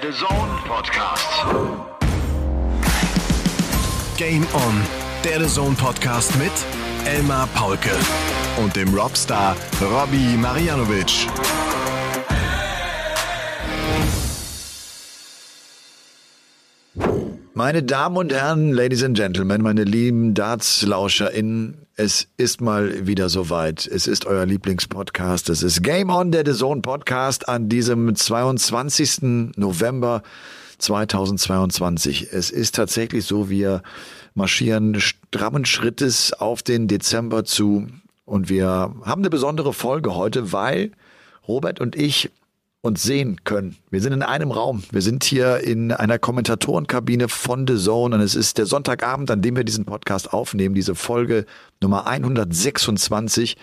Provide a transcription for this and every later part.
der The Zone Podcast. Game On, der The Zone Podcast mit Elmar Paulke und dem Robstar Robbie Marianovic. Meine Damen und Herren, Ladies and Gentlemen, meine lieben Darts-LauscherInnen, es ist mal wieder soweit. Es ist euer Lieblingspodcast. Es ist Game On, der The Zone Podcast an diesem 22. November 2022. Es ist tatsächlich so, wir marschieren strammen Schrittes auf den Dezember zu und wir haben eine besondere Folge heute, weil Robert und ich uns sehen können. Wir sind in einem Raum. Wir sind hier in einer Kommentatorenkabine von The Zone und es ist der Sonntagabend, an dem wir diesen Podcast aufnehmen, diese Folge Nummer 126.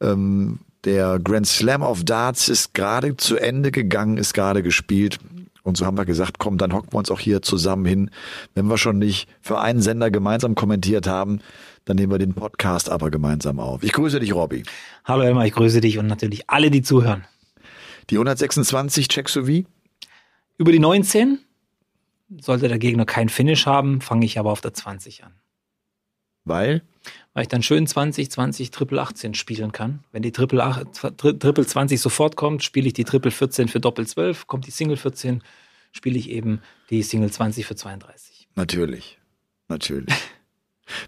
Ähm, der Grand Slam of Darts ist gerade zu Ende gegangen, ist gerade gespielt. Und so haben wir gesagt, komm, dann hocken wir uns auch hier zusammen hin. Wenn wir schon nicht für einen Sender gemeinsam kommentiert haben, dann nehmen wir den Podcast aber gemeinsam auf. Ich grüße dich, Robby. Hallo Elmar, ich grüße dich und natürlich alle, die zuhören. Die 126 checkst du wie? Über die 19 sollte der Gegner kein Finish haben, fange ich aber auf der 20 an. Weil? Weil ich dann schön 20, 20, Triple 18 spielen kann. Wenn die Triple, 8, Triple 20 sofort kommt, spiele ich die Triple 14 für Doppel 12, kommt die Single 14, spiele ich eben die Single 20 für 32. Natürlich. Natürlich.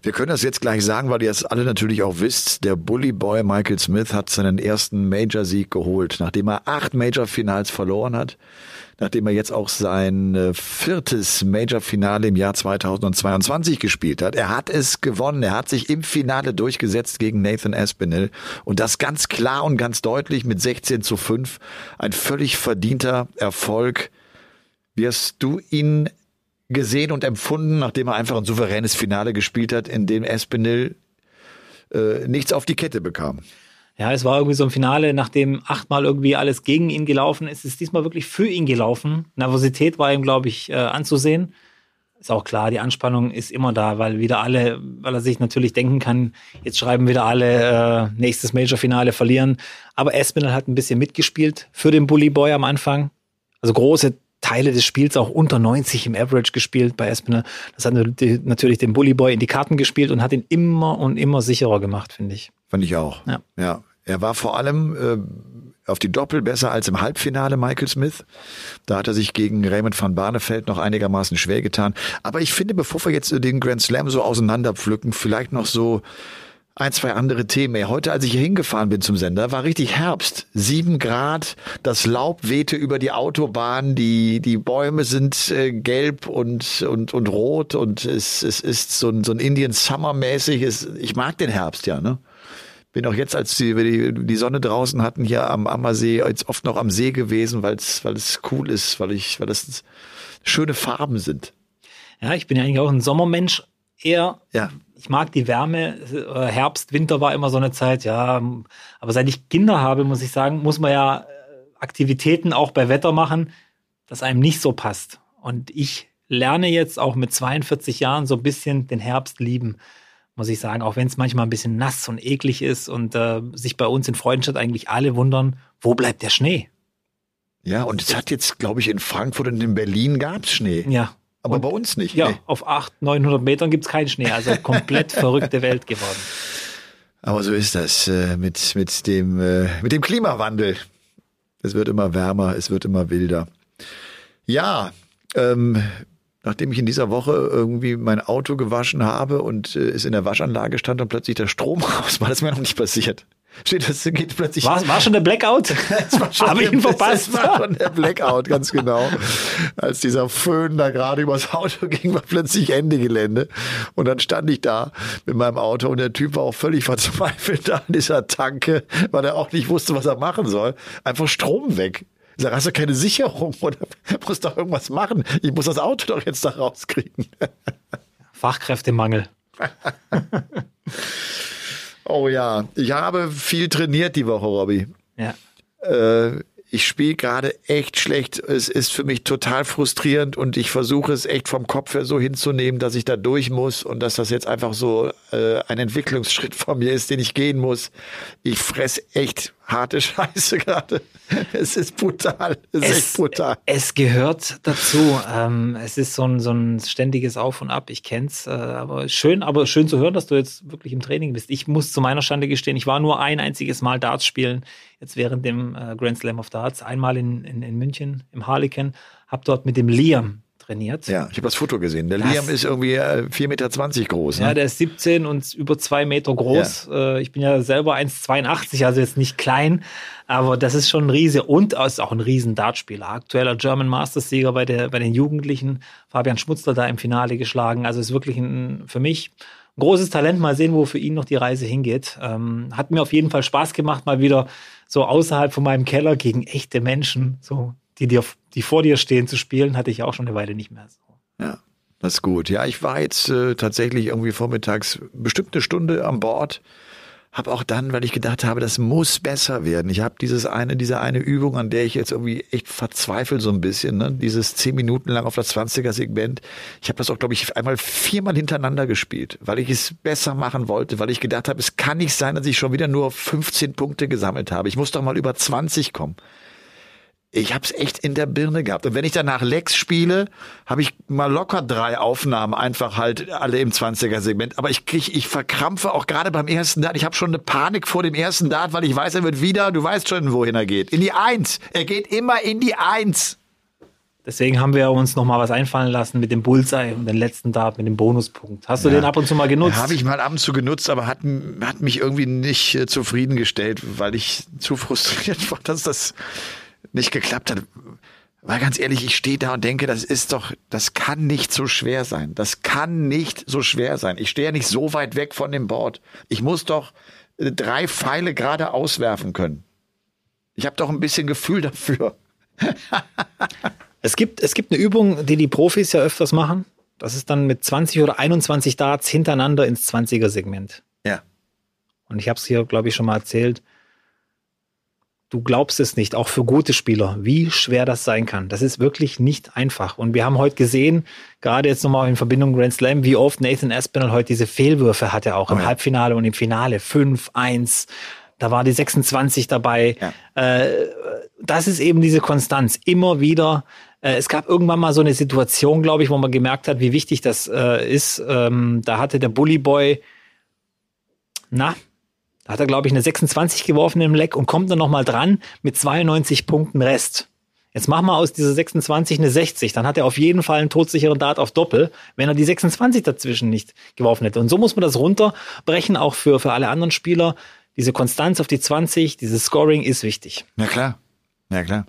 Wir können das jetzt gleich sagen, weil ihr es alle natürlich auch wisst. Der Bully Boy Michael Smith hat seinen ersten Major-Sieg geholt, nachdem er acht Major-Finals verloren hat, nachdem er jetzt auch sein äh, viertes Major-Finale im Jahr 2022 gespielt hat. Er hat es gewonnen. Er hat sich im Finale durchgesetzt gegen Nathan Aspinall und das ganz klar und ganz deutlich mit 16 zu 5. Ein völlig verdienter Erfolg. Wirst du ihn gesehen und empfunden, nachdem er einfach ein souveränes Finale gespielt hat, in dem Espinel äh, nichts auf die Kette bekam. Ja, es war irgendwie so ein Finale, nachdem achtmal irgendwie alles gegen ihn gelaufen ist, ist diesmal wirklich für ihn gelaufen. Nervosität war ihm, glaube ich, äh, anzusehen. Ist auch klar, die Anspannung ist immer da, weil wieder alle, weil er sich natürlich denken kann, jetzt schreiben wieder alle äh, nächstes Major-Finale verlieren. Aber Espinel hat ein bisschen mitgespielt für den Bully Boy am Anfang. Also große Teile des Spiels auch unter 90 im Average gespielt bei Espinel. Das hat natürlich den Bully Boy in die Karten gespielt und hat ihn immer und immer sicherer gemacht, finde ich. Fand ich auch. Ja. ja. Er war vor allem äh, auf die Doppel besser als im Halbfinale Michael Smith. Da hat er sich gegen Raymond van Barneveld noch einigermaßen schwer getan. Aber ich finde, bevor wir jetzt den Grand Slam so auseinanderpflücken, vielleicht noch so ein, zwei andere Themen. Heute, als ich hier hingefahren bin zum Sender, war richtig Herbst. Sieben Grad, das Laub wehte über die Autobahn, die, die Bäume sind äh, gelb und, und, und rot und es, es ist so ein, so ein Indian Summer mäßig. Es, ich mag den Herbst ja, ne? Bin auch jetzt, als wir die, die Sonne draußen hatten, hier am Ammersee, jetzt oft noch am See gewesen, weil es, weil es cool ist, weil ich, weil das schöne Farben sind. Ja, ich bin ja eigentlich auch ein Sommermensch, eher. Ja ich mag die Wärme. Äh, Herbst, Winter war immer so eine Zeit, ja. Aber seit ich Kinder habe, muss ich sagen, muss man ja äh, Aktivitäten auch bei Wetter machen, das einem nicht so passt. Und ich lerne jetzt auch mit 42 Jahren so ein bisschen den Herbst lieben, muss ich sagen. Auch wenn es manchmal ein bisschen nass und eklig ist und äh, sich bei uns in Freudenstadt eigentlich alle wundern, wo bleibt der Schnee? Ja, und es hat jetzt, glaube ich, in Frankfurt und in Berlin gab es Schnee. Ja, aber und, bei uns nicht. Ja, nee. auf 800, 900 Metern gibt es keinen Schnee. Also komplett verrückte Welt geworden. Aber so ist das äh, mit, mit, dem, äh, mit dem Klimawandel. Es wird immer wärmer, es wird immer wilder. Ja, ähm, nachdem ich in dieser Woche irgendwie mein Auto gewaschen habe und äh, es in der Waschanlage stand und plötzlich der Strom raus war, das ist mir noch nicht passiert. Steht, das geht plötzlich. War, war schon der Blackout? Habe ich ihn verpasst? Das war schon der Blackout, ganz genau. Als dieser Föhn da gerade übers Auto ging, war plötzlich Ende Gelände. Und dann stand ich da mit meinem Auto und der Typ war auch völlig verzweifelt da an dieser Tanke, weil er auch nicht wusste, was er machen soll. Einfach Strom weg. Ich sage, hast du keine Sicherung oder musst doch irgendwas machen? Ich muss das Auto doch jetzt da rauskriegen. Fachkräftemangel. Oh ja, ich habe viel trainiert die Woche, Robby. Ja. Äh, ich spiele gerade echt schlecht. Es ist für mich total frustrierend und ich versuche es echt vom Kopf her so hinzunehmen, dass ich da durch muss und dass das jetzt einfach so äh, ein Entwicklungsschritt von mir ist, den ich gehen muss. Ich fress echt harte Scheiße gerade. Es ist brutal. Es, es ist echt brutal. Es gehört dazu. Ähm, es ist so ein, so ein ständiges Auf und Ab. Ich kenn's. Äh, aber schön, aber schön zu hören, dass du jetzt wirklich im Training bist. Ich muss zu meiner Schande gestehen, ich war nur ein einziges Mal Darts spielen, jetzt während dem äh, Grand Slam of Darts. Einmal in, in, in München im Harlequin. Hab dort mit dem Liam trainiert. Ja, ich habe das Foto gesehen. Der das, Liam ist irgendwie äh, 4,20 Meter groß. Ne? Ja, der ist 17 und über zwei Meter groß. Ja. Äh, ich bin ja selber 1,82, also jetzt nicht klein, aber das ist schon ein Riese und ist auch ein riesen Dartspieler. Aktueller German Masters Sieger bei, der, bei den Jugendlichen. Fabian Schmutzler da im Finale geschlagen. Also ist wirklich ein, für mich ein großes Talent. Mal sehen, wo für ihn noch die Reise hingeht. Ähm, hat mir auf jeden Fall Spaß gemacht, mal wieder so außerhalb von meinem Keller gegen echte Menschen, so die dir, die vor dir stehen zu spielen, hatte ich auch schon eine Weile nicht mehr so. Ja, das ist gut. Ja, ich war jetzt äh, tatsächlich irgendwie vormittags bestimmt eine Stunde an Bord. Hab auch dann, weil ich gedacht habe, das muss besser werden. Ich habe dieses eine, diese eine Übung, an der ich jetzt irgendwie echt verzweifle so ein bisschen, ne? dieses zehn Minuten lang auf das 20er Segment. Ich habe das auch, glaube ich, einmal viermal hintereinander gespielt, weil ich es besser machen wollte, weil ich gedacht habe, es kann nicht sein, dass ich schon wieder nur 15 Punkte gesammelt habe. Ich muss doch mal über 20 kommen ich hab's echt in der Birne gehabt. Und wenn ich danach Lex spiele, habe ich mal locker drei Aufnahmen, einfach halt alle im 20er-Segment. Aber ich krieg, ich verkrampfe auch gerade beim ersten Dart. Ich habe schon eine Panik vor dem ersten Dart, weil ich weiß, er wird wieder, du weißt schon, wohin er geht. In die Eins. Er geht immer in die Eins. Deswegen haben wir uns noch mal was einfallen lassen mit dem Bullseye und den letzten Dart mit dem Bonuspunkt. Hast du ja. den ab und zu mal genutzt? Habe ich mal ab und zu genutzt, aber hat, hat mich irgendwie nicht äh, zufriedengestellt, weil ich zu frustriert war, dass das nicht geklappt hat. Weil ganz ehrlich, ich stehe da und denke, das ist doch, das kann nicht so schwer sein. Das kann nicht so schwer sein. Ich stehe ja nicht so weit weg von dem Board. Ich muss doch äh, drei Pfeile gerade auswerfen können. Ich habe doch ein bisschen Gefühl dafür. es, gibt, es gibt eine Übung, die die Profis ja öfters machen. Das ist dann mit 20 oder 21 Darts hintereinander ins 20er-Segment. Ja. Und ich habe es hier, glaube ich, schon mal erzählt du glaubst es nicht, auch für gute Spieler, wie schwer das sein kann. Das ist wirklich nicht einfach. Und wir haben heute gesehen, gerade jetzt nochmal in Verbindung Grand Slam, wie oft Nathan Aspinall heute diese Fehlwürfe hatte, auch im oh ja. Halbfinale und im Finale. 5, 1, da war die 26 dabei. Ja. Äh, das ist eben diese Konstanz. Immer wieder. Äh, es gab irgendwann mal so eine Situation, glaube ich, wo man gemerkt hat, wie wichtig das äh, ist. Ähm, da hatte der Bully Boy, na, hat er, glaube ich, eine 26 geworfen im Leck und kommt dann nochmal dran mit 92 Punkten Rest. Jetzt machen wir aus dieser 26 eine 60. Dann hat er auf jeden Fall einen todsicheren Dart auf Doppel, wenn er die 26 dazwischen nicht geworfen hätte. Und so muss man das runterbrechen, auch für, für alle anderen Spieler. Diese Konstanz auf die 20, dieses Scoring ist wichtig. Ja, klar. Ja, klar.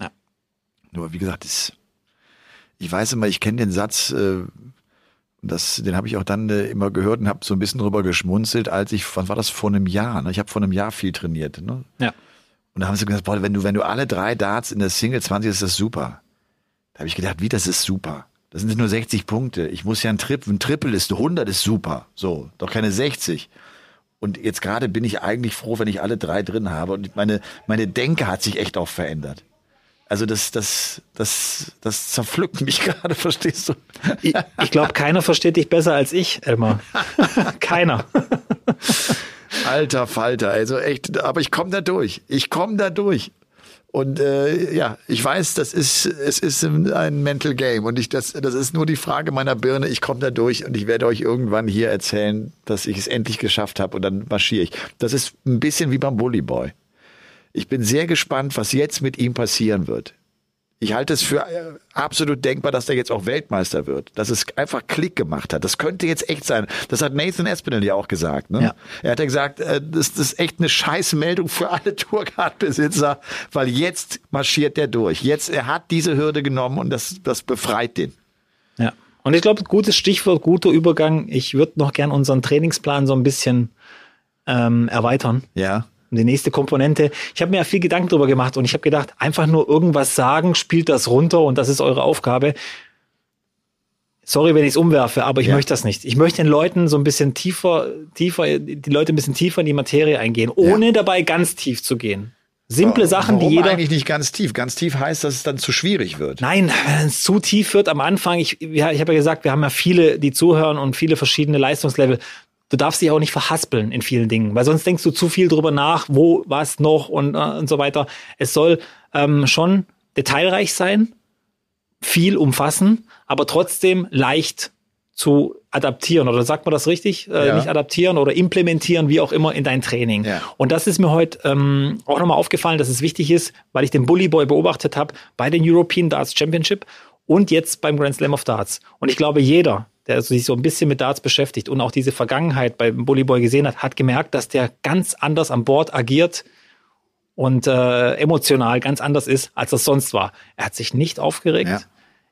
Ja. Nur, wie gesagt, ich weiß immer, ich kenne den Satz, äh, das, den habe ich auch dann äh, immer gehört und habe so ein bisschen drüber geschmunzelt, als ich, wann war das vor einem Jahr? Ne? Ich habe vor einem Jahr viel trainiert. Ne? Ja. Und da haben sie gesagt, boah, wenn du, wenn du alle drei Darts in der Single 20 ist das super. Da habe ich gedacht, wie, das ist super. Das sind nur 60 Punkte. Ich muss ja ein Triple, ein Triple ist 100 ist super. So, doch keine 60. Und jetzt gerade bin ich eigentlich froh, wenn ich alle drei drin habe. Und meine, meine Denke hat sich echt auch verändert. Also das, das, das, das zerpflückt mich gerade, verstehst du? Ich, ich glaube, keiner versteht dich besser als ich, Elmar. keiner. Alter Falter, also echt, aber ich komme da durch. Ich komme da durch. Und äh, ja, ich weiß, das ist es ist ein Mental Game und ich das das ist nur die Frage meiner Birne. Ich komme da durch und ich werde euch irgendwann hier erzählen, dass ich es endlich geschafft habe und dann marschiere ich. Das ist ein bisschen wie beim Bully Boy. Ich bin sehr gespannt, was jetzt mit ihm passieren wird. Ich halte es für äh, absolut denkbar, dass er jetzt auch Weltmeister wird. Dass es einfach Klick gemacht hat. Das könnte jetzt echt sein. Das hat Nathan Espinel ja auch gesagt. Ne? Ja. Er hat ja gesagt, äh, das, das ist echt eine Scheißmeldung für alle Tourcard-Besitzer, weil jetzt marschiert der durch. Jetzt, er hat diese Hürde genommen und das, das befreit den. Ja. Und ich glaube, gutes Stichwort, guter Übergang. Ich würde noch gern unseren Trainingsplan so ein bisschen ähm, erweitern. Ja. Die nächste Komponente, ich habe mir ja viel Gedanken darüber gemacht und ich habe gedacht, einfach nur irgendwas sagen, spielt das runter und das ist eure Aufgabe. Sorry, wenn ich es umwerfe, aber ich ja. möchte das nicht. Ich möchte den Leuten so ein bisschen tiefer, tiefer, die Leute ein bisschen tiefer in die Materie eingehen, ohne ja. dabei ganz tief zu gehen. Simple Sachen, Warum die jeder. eigentlich nicht ganz tief. Ganz tief heißt, dass es dann zu schwierig wird. Nein, wenn es zu tief wird am Anfang, ich, ja, ich habe ja gesagt, wir haben ja viele, die zuhören und viele verschiedene Leistungslevel. Du darfst dich auch nicht verhaspeln in vielen Dingen, weil sonst denkst du zu viel drüber nach, wo, was noch und, äh, und so weiter. Es soll ähm, schon detailreich sein, viel umfassen, aber trotzdem leicht zu adaptieren. Oder sagt man das richtig? Äh, Ja. Nicht adaptieren oder implementieren, wie auch immer, in dein Training. Ja. Und das ist mir heute ähm, auch nochmal aufgefallen, dass es wichtig ist, weil ich den Bully Boy beobachtet habe bei den European Darts Championship und jetzt beim Grand Slam of Darts. Und ich glaube, jeder, der sich so ein bisschen mit Darts beschäftigt und auch diese Vergangenheit beim Bully Boy gesehen hat, hat gemerkt, dass der ganz anders an Bord agiert und äh, emotional ganz anders ist, als das sonst war. Er hat sich nicht aufgeregt. Ja.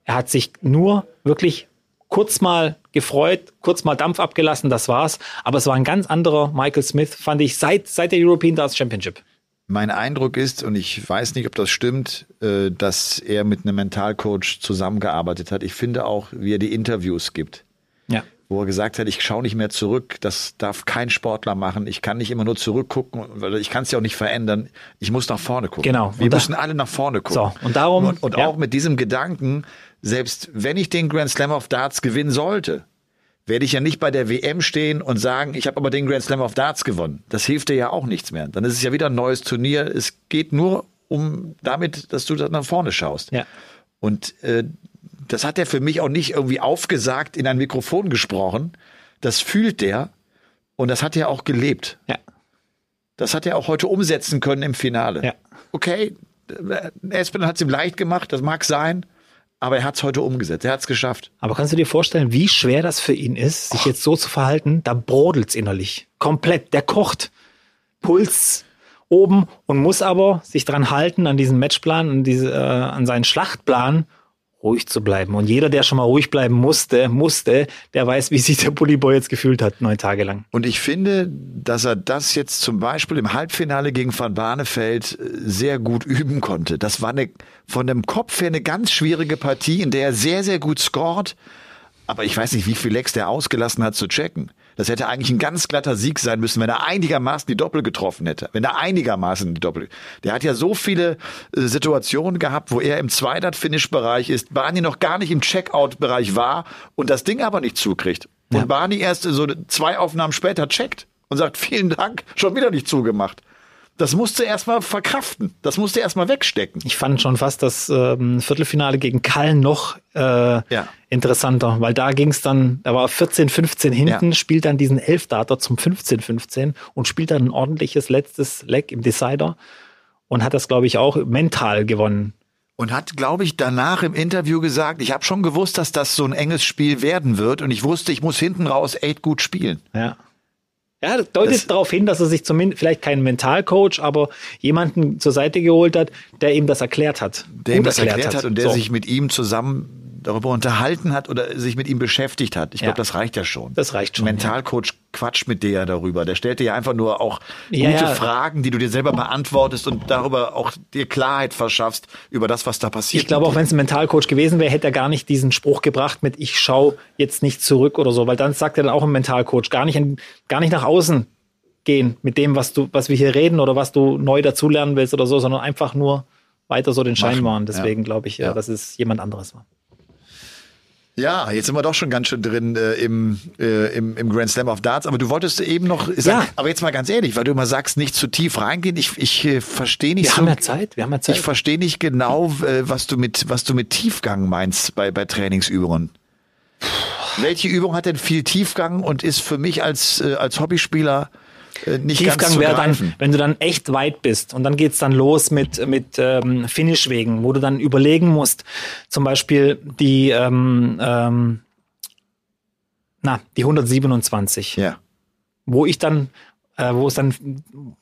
Er hat sich nur wirklich kurz mal gefreut, kurz mal Dampf abgelassen, das war's. Aber es war ein ganz anderer Michael Smith, fand ich, seit, seit der European Darts Championship. Mein Eindruck ist, und ich weiß nicht, ob das stimmt, äh, dass er mit einem Mentalcoach zusammengearbeitet hat. Ich finde auch, wie er die Interviews gibt, Ja. wo er gesagt hat, ich schaue nicht mehr zurück, das darf kein Sportler machen. Ich kann nicht immer nur zurückgucken, weil ich kann es ja auch nicht verändern. Ich muss nach vorne gucken. Genau. Wir da- müssen alle nach vorne gucken. So, und darum- Und, und ja. auch mit diesem Gedanken, selbst wenn ich den Grand Slam of Darts gewinnen sollte, werde ich ja nicht bei der WM stehen und sagen, ich habe aber den Grand Slam of Darts gewonnen. Das hilft dir ja auch nichts mehr. Dann ist es ja wieder ein neues Turnier. Es geht nur um damit, dass du da nach vorne schaust. Ja. Und äh, das hat er für mich auch nicht irgendwie aufgesagt in ein Mikrofon gesprochen. Das fühlt der und das hat er auch gelebt. Ja. Das hat er auch heute umsetzen können im Finale. Ja. Okay, äh, Espen hat es ihm leicht gemacht, das mag sein, aber er hat es heute umgesetzt. Er hat es geschafft. Aber kannst du dir vorstellen, wie schwer das für ihn ist, sich jetzt so zu verhalten? Da brodelt's innerlich. Komplett. Der kocht. Puls oben und muss aber sich dran halten an diesen Matchplan, an, diese, äh, an seinen Schlachtplan, ruhig zu bleiben. Und jeder, der schon mal ruhig bleiben musste, musste, der weiß, wie sich der Bullyboy jetzt gefühlt hat, neun Tage lang. Und ich finde, dass er das jetzt zum Beispiel im Halbfinale gegen Van Barneveld äh, sehr gut üben konnte. Das war eine, von dem Kopf her eine ganz schwierige Partie, in der er sehr, sehr gut scored. Aber ich weiß nicht, wie viel Lecks der ausgelassen hat zu checken. Das hätte eigentlich ein ganz glatter Sieg sein müssen, wenn er einigermaßen die Doppel getroffen hätte. Wenn er einigermaßen die Doppel. Der hat ja so viele äh, Situationen gehabt, wo er im Zweidert-Finish-Bereich ist, Barney noch gar nicht im Checkout-Bereich war und das Ding aber nicht zukriegt. Und Ja. Barney erst so zwei Aufnahmen später checkt und sagt, vielen Dank, schon wieder nicht zugemacht. Das musste erstmal verkraften. Das musste erstmal wegstecken. Ich fand schon fast das ähm, Viertelfinale gegen Kallen noch äh, Ja. interessanter, weil da ging es dann, da war 14, 15 hinten, Ja. spielt dann diesen Elfdater zum 15, 15 und spielt dann ein ordentliches letztes Leg im Decider und hat das, glaube ich, auch mental gewonnen. Und hat, glaube ich, danach im Interview gesagt, ich habe schon gewusst, dass das so ein enges Spiel werden wird und ich wusste, ich muss hinten raus echt gut spielen. Ja. Ja, das deutet Das- darauf hin, dass er sich zumindest vielleicht keinen Mentalcoach, aber jemanden zur Seite geholt hat, der ihm das erklärt hat. Der ihm das erklärt hat und der So. sich mit ihm zusammen darüber unterhalten hat oder sich mit ihm beschäftigt hat. Ich Ja. glaube, das reicht ja schon. Das reicht schon, Mentalcoach quatscht mit dir ja darüber. Der stellt dir ja einfach nur auch Ja, gute ja. Fragen, die du dir selber beantwortest und darüber auch dir Klarheit verschaffst über das, was da passiert. Ich glaube, auch wenn es ein Mentalcoach gewesen wäre, hätte er gar nicht diesen Spruch gebracht mit ich schaue jetzt nicht zurück oder so, weil dann sagt er dann auch ein Mentalcoach, gar nicht, gar nicht nach außen gehen mit dem, was du, was wir hier reden oder was du neu dazulernen willst oder so, sondern einfach nur weiter so den Schein Machen, wahren. Deswegen ja. glaube ich, Ja. ja. dass es jemand anderes war. Ja, jetzt sind wir doch schon ganz schön drin äh, im, äh, im, im Grand Slam of Darts. Aber du wolltest eben noch sagen, Ja. aber jetzt mal ganz ehrlich, weil du immer sagst, nicht zu tief reingehen. Ich, ich äh, verstehe nicht Wir so. haben ja Zeit, wir haben ja Zeit. Ich verstehe nicht genau, äh, was du mit was du mit Tiefgang meinst bei bei Trainingsübungen. Welche Übung hat denn viel Tiefgang und ist für mich als äh, als Hobbyspieler äh, nicht ganz Tiefgang zu wäre dann, wenn du dann echt weit bist. Und dann geht's dann los mit, mit ähm, Finishwegen, wo du dann überlegen musst, zum Beispiel die, ähm, ähm, na, die 127, Ja. wo ich dann, äh, wo es dann,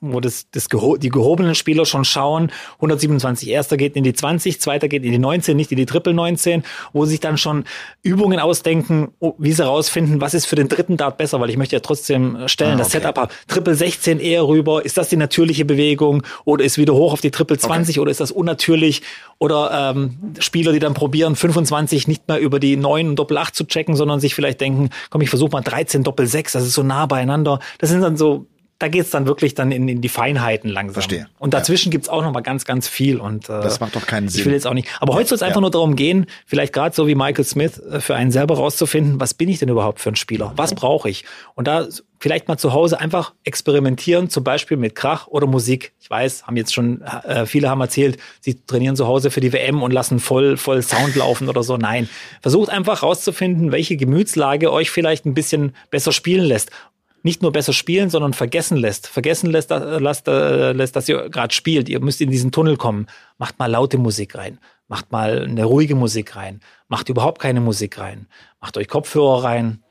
wo das, das geho die gehobenen Spieler schon schauen, 127, erster geht in die 20, zweiter geht in die 19, nicht in die Triple 19, wo sich dann schon Übungen ausdenken, oh, wie sie rausfinden, was ist für den dritten Dart besser, weil ich möchte ja trotzdem äh, stellen, Ah, das okay. Setup habe. Triple 16 eher rüber, ist das die natürliche Bewegung oder ist wieder hoch auf die Triple 20 oder ist das unnatürlich oder ähm, Spieler, die dann probieren, 25 nicht mehr über die 9 und Doppel 8 zu checken, sondern sich vielleicht denken, komm, ich versuche mal 13 Doppel 6, das ist so nah beieinander. Das sind dann so da geht's dann wirklich dann in, in die Feinheiten langsam. Verstehe. Und dazwischen gibt's auch noch mal ganz, ganz viel. Und äh, Das macht doch keinen Sinn. Ich will jetzt auch nicht. Aber heute soll es einfach Ja. nur darum gehen, vielleicht gerade so wie Michael Smith, äh, für einen selber rauszufinden, was bin ich denn überhaupt für ein Spieler? Was brauche ich? Und da vielleicht mal zu Hause einfach experimentieren, zum Beispiel mit Krach oder Musik. Ich weiß, haben jetzt schon äh, viele haben erzählt, sie trainieren zu Hause für die WM und lassen voll voll Sound laufen oder so. Nein, versucht einfach rauszufinden, welche Gemütslage euch vielleicht ein bisschen besser spielen lässt nicht nur besser spielen, sondern vergessen lässt. Vergessen lässt, äh, lässt, äh, lässt dass ihr gerade spielt. Ihr müsst in diesen Tunnel kommen. Macht mal laute Musik rein. Macht mal eine ruhige Musik rein. Macht überhaupt keine Musik rein. Macht euch Kopfhörer rein.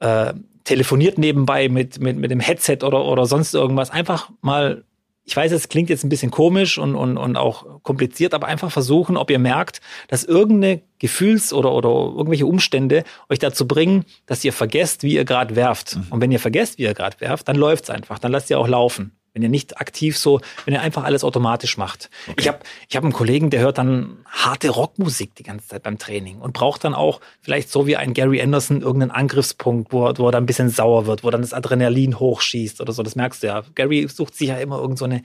Äh, telefoniert nebenbei mit, mit, mit dem Headset oder, oder sonst irgendwas. Einfach mal, ich weiß, es klingt jetzt ein bisschen komisch und, und, und auch kompliziert, aber einfach versuchen, ob ihr merkt, dass irgendeine Gefühls- oder, oder irgendwelche Umstände euch dazu bringen, dass ihr vergesst, wie ihr gerade werft. Und wenn ihr vergesst, wie ihr gerade werft, dann läuft's einfach. Dann lasst ihr auch laufen. Wenn ihr nicht aktiv so, wenn ihr einfach alles automatisch macht. Ich habe ich hab einen Kollegen, der hört dann harte Rockmusik die ganze Zeit beim Training und braucht dann auch vielleicht so wie ein Gary Anderson irgendeinen Angriffspunkt, wo er, wo er dann ein bisschen sauer wird, wo dann das Adrenalin hochschießt oder so. Das merkst du ja. Gary sucht sich ja immer irgend so eine,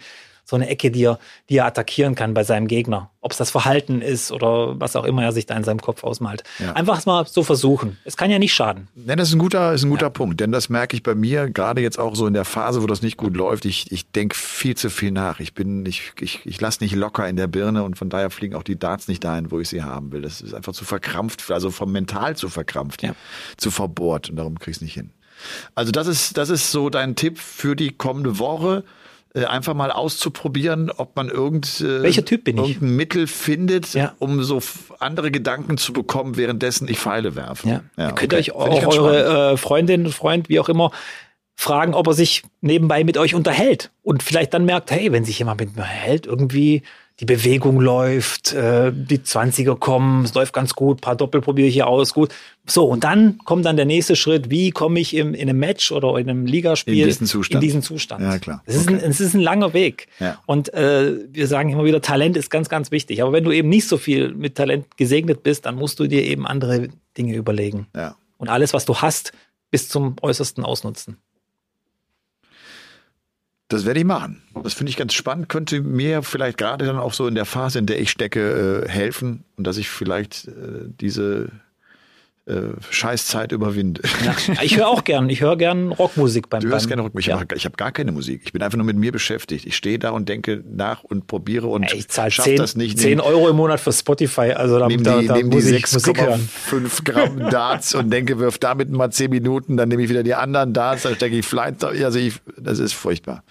so eine Ecke, die er, die er attackieren kann bei seinem Gegner. Ob es das Verhalten ist oder was auch immer er sich da in seinem Kopf ausmalt. Ja. Einfach mal so versuchen. Es kann ja nicht schaden. Ja, das ist ein guter, ist ein guter Punkt, denn das merke ich bei mir gerade jetzt auch so in der Phase, wo das nicht gut läuft. Ich, ich denke viel zu viel nach. Ich bin, ich, ich, ich lasse nicht locker in der Birne und von daher fliegen auch die Darts nicht dahin, wo ich sie haben will. Das ist einfach zu verkrampft, also vom mental zu verkrampft, Ja. zu verbohrt und darum krieg ich es nicht hin. Also das ist, das ist so dein Tipp für die kommende Woche. Äh, Einfach mal auszuprobieren, ob man irgend, äh, Welcher Typ bin ich? irgendein Mittel findet, Ja. um so andere Gedanken zu bekommen, währenddessen ich Pfeile werfe. Ja. Ihr könnt okay. euch ich auch eure äh, Freundin, Freund, wie auch immer, fragen, ob er sich nebenbei mit euch unterhält. Und vielleicht dann merkt, hey, wenn sich jemand mit mir hält, irgendwie die Bewegung läuft, äh, die 20er kommen, es läuft ganz gut, paar Doppel probiere ich hier aus, gut. So, und dann kommt dann der nächste Schritt, wie komme ich im, in einem Match oder in einem Ligaspiel In diesen Zustand. in diesen Zustand. Ja, klar. Es ist, ein, es ist ein langer Weg. Ja. Und äh, wir sagen immer wieder, Talent ist ganz, ganz wichtig. Aber wenn du eben nicht so viel mit Talent gesegnet bist, dann musst du dir eben andere Dinge überlegen. Ja. Und alles, was du hast, bis zum Äußersten ausnutzen. Das werde ich machen. Das finde ich ganz spannend. Könnte mir vielleicht gerade dann auch so in der Phase, in der ich stecke, äh, helfen und dass ich vielleicht äh, diese äh, Scheißzeit überwinde. Ja. Ich höre auch gern, ich höre gern Rockmusik beim Du hörst gerne. Ich ja. habe ich hab gar keine Musik. Ich bin einfach nur mit mir beschäftigt. Ich stehe da und denke nach und probiere und Ich zahle schaff 10, das nicht. 10 Euro im Monat für Spotify, also da, Nimm da, die, da nehm die muss Musik hören. 6,5 Gramm Darts und denke, wirf damit mal 10 Minuten, dann nehme ich wieder die anderen Darts, dann stecke ich Flight, also ich, das ist furchtbar.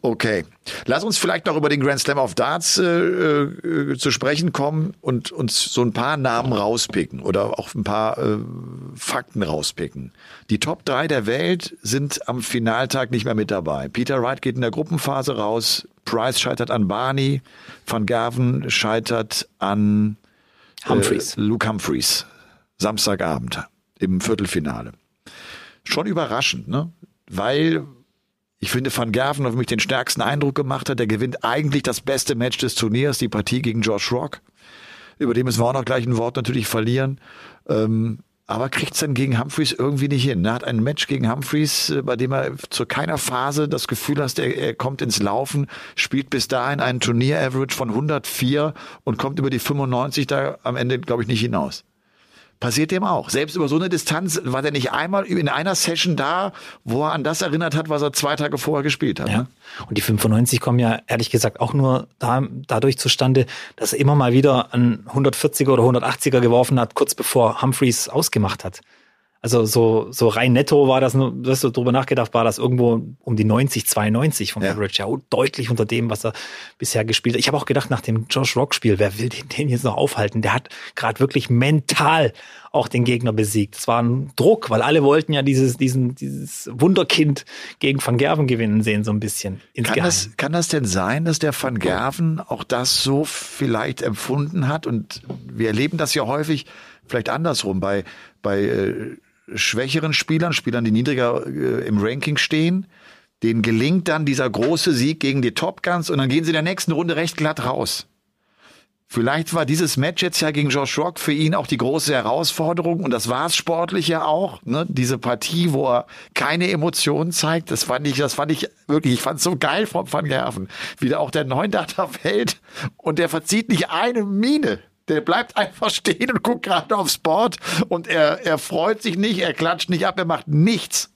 Okay. Lass uns vielleicht noch über den Grand Slam of Darts äh, äh, zu sprechen kommen und uns so ein paar Namen rauspicken oder auch ein paar äh, Fakten rauspicken. Die Top 3 der Welt sind am Finaltag nicht mehr mit dabei. Peter Wright geht in der Gruppenphase raus, Price scheitert an Barney, Van Gerven scheitert an Humphreys. äh, Luke Humphreys. Samstagabend im Viertelfinale. Schon überraschend, ne? Weil ich finde, Van Gerven auf mich den stärksten Eindruck gemacht hat. Der gewinnt eigentlich das beste Match des Turniers, die Partie gegen Josh Rock. Über den müssen wir auch noch gleich ein Wort natürlich verlieren. Ähm, aber kriegt es dann gegen Humphreys irgendwie nicht hin. Er hat ein Match gegen Humphreys, äh, bei dem er zu keiner Phase das Gefühl hat, er, er kommt ins Laufen, spielt bis dahin einen Turnier-Average von 104 und kommt über die 95 da am Ende, glaube ich, nicht hinaus. Passiert dem auch. Selbst über so eine Distanz war der nicht einmal in einer Session da, wo er an das erinnert hat, was er zwei Tage vorher gespielt hat. Ja. Ne? Und die 95 kommen ja ehrlich gesagt auch nur da, dadurch zustande, dass er immer mal wieder einen 140er oder 180er geworfen hat, kurz bevor Humphreys ausgemacht hat. Also so, so rein netto war das, nur, du drüber nachgedacht, war das irgendwo um die 90, 92 vom Ja. Average. Ja, deutlich unter dem, was er bisher gespielt hat. Ich habe auch gedacht, nach dem Josh Rock-Spiel, wer will den, den jetzt noch aufhalten? Der hat gerade wirklich mental auch den Gegner besiegt. Es war ein Druck, weil alle wollten ja dieses, diesen, dieses Wunderkind gegen Van Gerven gewinnen sehen, so ein bisschen. Kann Insgeheim. das, kann das denn sein, dass der Van Gerven auch das so vielleicht empfunden hat? Und wir erleben das ja häufig vielleicht andersrum bei, bei äh, schwächeren Spielern, Spielern, die niedriger äh, im Ranking stehen. Denen gelingt dann dieser große Sieg gegen die Top Guns und dann gehen sie in der nächsten Runde recht glatt raus. Vielleicht war dieses Match jetzt ja gegen Josh Rock für ihn auch die große Herausforderung und das war es sportlich ja auch. Ne? Diese Partie, wo er keine Emotionen zeigt, das fand ich, das fand ich wirklich, ich fand es so geil vom Van Gerven, wie da auch der Neundachter fällt und der verzieht nicht eine Miene. Der bleibt einfach stehen und guckt gerade aufs Board und er, er freut sich nicht, er klatscht nicht ab, er macht nichts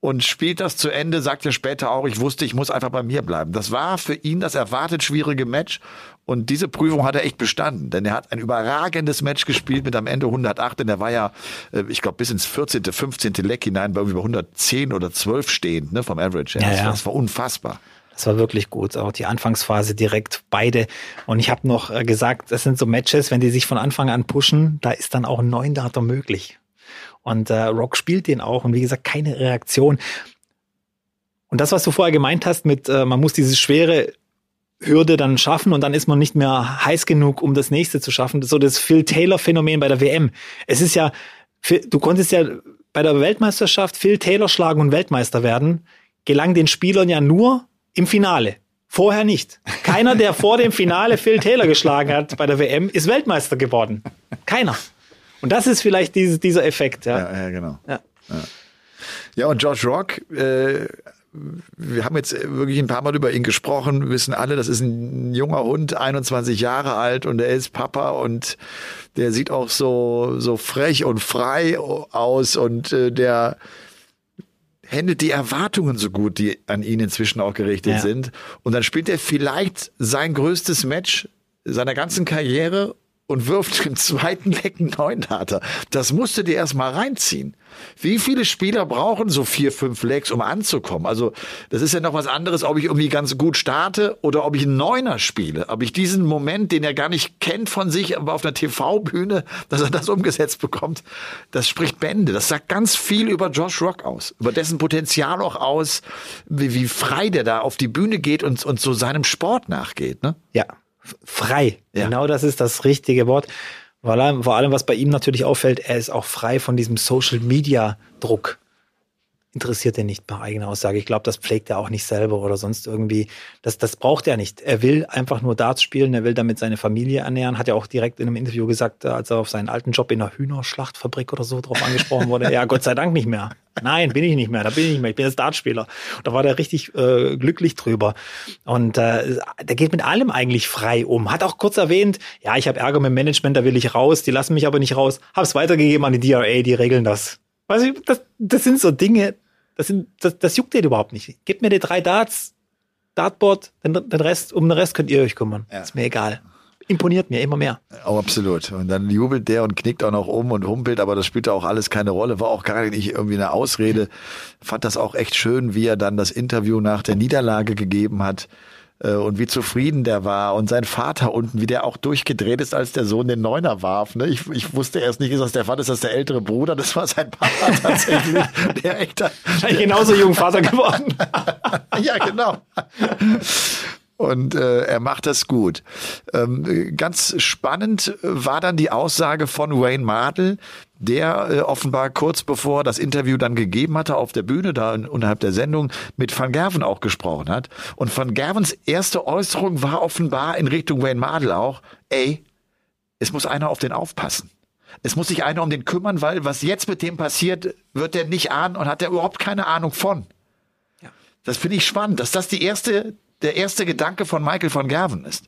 und spielt das zu Ende, sagt er später auch, ich wusste, ich muss einfach bei mir bleiben. Das war für ihn das erwartet schwierige Match und diese Prüfung hat er echt bestanden, denn er hat ein überragendes Match gespielt mit am Ende 108, denn er war ja, äh, ich glaube, bis ins 14., 15. Leck hinein bei über 110 oder 12 stehend ne, vom Average. Ja, das, ja. das war unfassbar. Das war wirklich gut. Auch die Anfangsphase direkt beide. Und ich habe noch äh, gesagt, das sind so Matches, wenn die sich von Anfang an pushen, da ist dann auch ein Neundater möglich. Und äh, Rock spielt den auch und wie gesagt, keine Reaktion. Und das, was du vorher gemeint hast, mit äh, man muss diese schwere Hürde dann schaffen und dann ist man nicht mehr heiß genug, um das nächste zu schaffen. So das Phil Taylor-Phänomen bei der WM. Es ist ja, du konntest ja bei der Weltmeisterschaft Phil Taylor schlagen und Weltmeister werden, gelang den Spielern ja nur im Finale. Vorher nicht. Keiner, der vor dem Finale Phil Taylor geschlagen hat bei der WM, ist Weltmeister geworden. Keiner. Und das ist vielleicht diese, dieser Effekt. Ja, ja, ja genau. Ja. ja. ja. und Josh Rock, äh, wir haben jetzt wirklich ein paar Mal über ihn gesprochen, wissen alle, das ist ein junger Hund, 21 Jahre alt und er ist Papa und der sieht auch so, so frech und frei aus und äh, der händet die Erwartungen so gut, die an ihn inzwischen auch gerichtet ja. sind. Und dann spielt er vielleicht sein größtes Match seiner ganzen Karriere und wirft im zweiten Leck einen Neundater. Das musst du dir erstmal reinziehen. Wie viele Spieler brauchen so vier, fünf Lecks, um anzukommen? Also, das ist ja noch was anderes, ob ich irgendwie ganz gut starte oder ob ich einen Neuner spiele. Ob ich diesen Moment, den er gar nicht kennt von sich, aber auf einer TV-Bühne, dass er das umgesetzt bekommt, das spricht Bände. Das sagt ganz viel über Josh Rock aus. Über dessen Potenzial auch aus, wie, wie frei der da auf die Bühne geht und, und so seinem Sport nachgeht, ne? Ja, frei. Ja. Genau das ist das richtige Wort. Vor allem, vor allem, was bei ihm natürlich auffällt, er ist auch frei von diesem Social Media Druck interessiert ihn nicht bei eigener Aussage. Ich glaube, das pflegt er auch nicht selber oder sonst irgendwie. Das, das braucht er nicht. Er will einfach nur Darts spielen, er will damit seine Familie ernähren. Hat ja auch direkt in einem Interview gesagt, als er auf seinen alten Job in einer Hühnerschlachtfabrik oder so drauf angesprochen wurde. Ja, Gott sei Dank nicht mehr. Nein, bin ich nicht mehr. Da bin ich nicht mehr. Ich bin jetzt Dartspieler. Da war der richtig äh, glücklich drüber. Und äh, der geht mit allem eigentlich frei um. Hat auch kurz erwähnt, ja, ich habe Ärger mit dem Management, da will ich raus. Die lassen mich aber nicht raus. Hab's weitergegeben an die DRA, die regeln das. Weiß ich, das, das sind so Dinge, das, sind, das, das juckt den überhaupt nicht. Gebt mir die drei Darts, Dartboard, den, den Rest, um den Rest könnt ihr euch kümmern. Ja. Ist mir egal. Imponiert mir immer mehr. Oh, absolut. Und dann jubelt der und knickt auch noch um und humpelt, aber das spielte auch alles keine Rolle. War auch gar nicht irgendwie eine Ausrede. Fand das auch echt schön, wie er dann das Interview nach der Niederlage gegeben hat und wie zufrieden der war und sein Vater unten, wie der auch durchgedreht ist, als der Sohn den Neuner warf. Ne? Ich, ich wusste erst nicht, ist das der Vater, ist das der ältere Bruder? Das war sein Papa tatsächlich. der echter. Wahrscheinlich genauso jung Vater geworden. ja, genau. Und äh, er macht das gut. Ähm, ganz spannend war dann die Aussage von Wayne Mardell, der äh, offenbar kurz bevor das Interview dann gegeben hatte auf der Bühne, da unterhalb der Sendung, mit Van Gerven auch gesprochen hat. Und Van Gervens erste Äußerung war offenbar in Richtung Wayne Mardell auch, ey, es muss einer auf den aufpassen. Es muss sich einer um den kümmern, weil was jetzt mit dem passiert, wird er nicht ahnen und hat er überhaupt keine Ahnung von. Ja. Das finde ich spannend, dass das die erste, der erste Gedanke von Michael van Gerven ist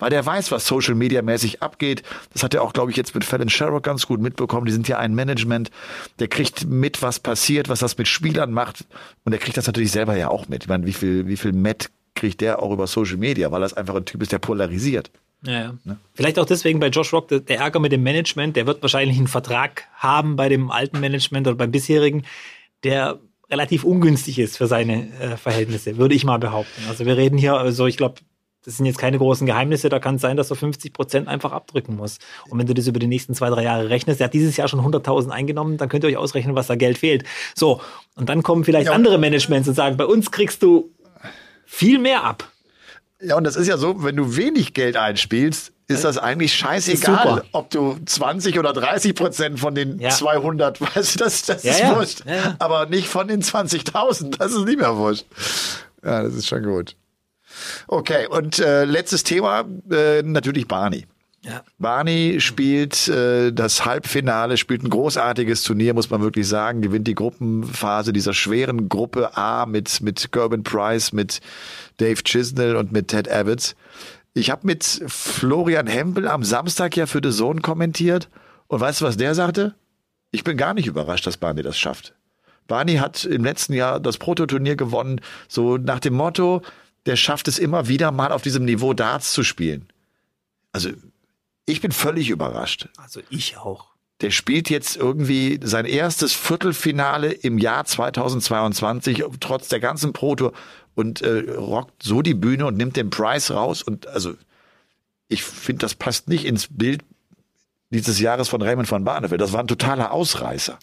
weil der weiß, was Social Media mäßig abgeht. Das hat er auch, glaube ich, jetzt mit Fallon Sherrock ganz gut mitbekommen. Die sind ja ein Management, der kriegt mit, was passiert, was das mit Spielern macht. Und der kriegt das natürlich selber ja auch mit. Ich meine, wie viel, wie viel Met kriegt der auch über Social Media, weil das einfach ein Typ ist, der polarisiert. Ja, ja. Ne? Vielleicht auch deswegen bei Josh Rock, der, der Ärger mit dem Management, der wird wahrscheinlich einen Vertrag haben bei dem alten Management oder beim bisherigen, der relativ ungünstig ist für seine äh, Verhältnisse, würde ich mal behaupten. Also wir reden hier, also ich glaube, das sind jetzt keine großen Geheimnisse, da kann es sein, dass er 50 Prozent einfach abdrücken muss. Und wenn du das über die nächsten zwei, drei Jahre rechnest, er hat dieses Jahr schon 100.000 eingenommen, dann könnt ihr euch ausrechnen, was da Geld fehlt. So, und dann kommen vielleicht ja. andere Managements und sagen, bei uns kriegst du viel mehr ab. Ja, und das ist ja so, wenn du wenig Geld einspielst, ist das eigentlich scheißegal, ob du 20 oder 30 Prozent von den ja. 200, weißt du, das, das ja, ist wurscht. Aber nicht von den 20.000, das ist nicht mehr wurscht. Ja, das ist schon gut. Okay, und äh, letztes Thema, äh, natürlich Barney. Ja. Barney spielt äh, das Halbfinale, spielt ein großartiges Turnier, muss man wirklich sagen, gewinnt die Gruppenphase dieser schweren Gruppe A mit, mit Gerben Price, mit Dave Chisnell und mit Ted Evans. Ich habe mit Florian Hempel am Samstag ja für The Zone kommentiert und weißt du, was der sagte? Ich bin gar nicht überrascht, dass Barney das schafft. Barney hat im letzten Jahr das Prototurnier gewonnen, so nach dem Motto, der schafft es immer wieder mal auf diesem Niveau Darts zu spielen. Also ich bin völlig überrascht. Also ich auch. Der spielt jetzt irgendwie sein erstes Viertelfinale im Jahr 2022, trotz der ganzen Proto und äh, rockt so die Bühne und nimmt den Price raus. Und also, ich finde, das passt nicht ins Bild dieses Jahres von Raymond van Barneveld. Das war ein totaler Ausreißer.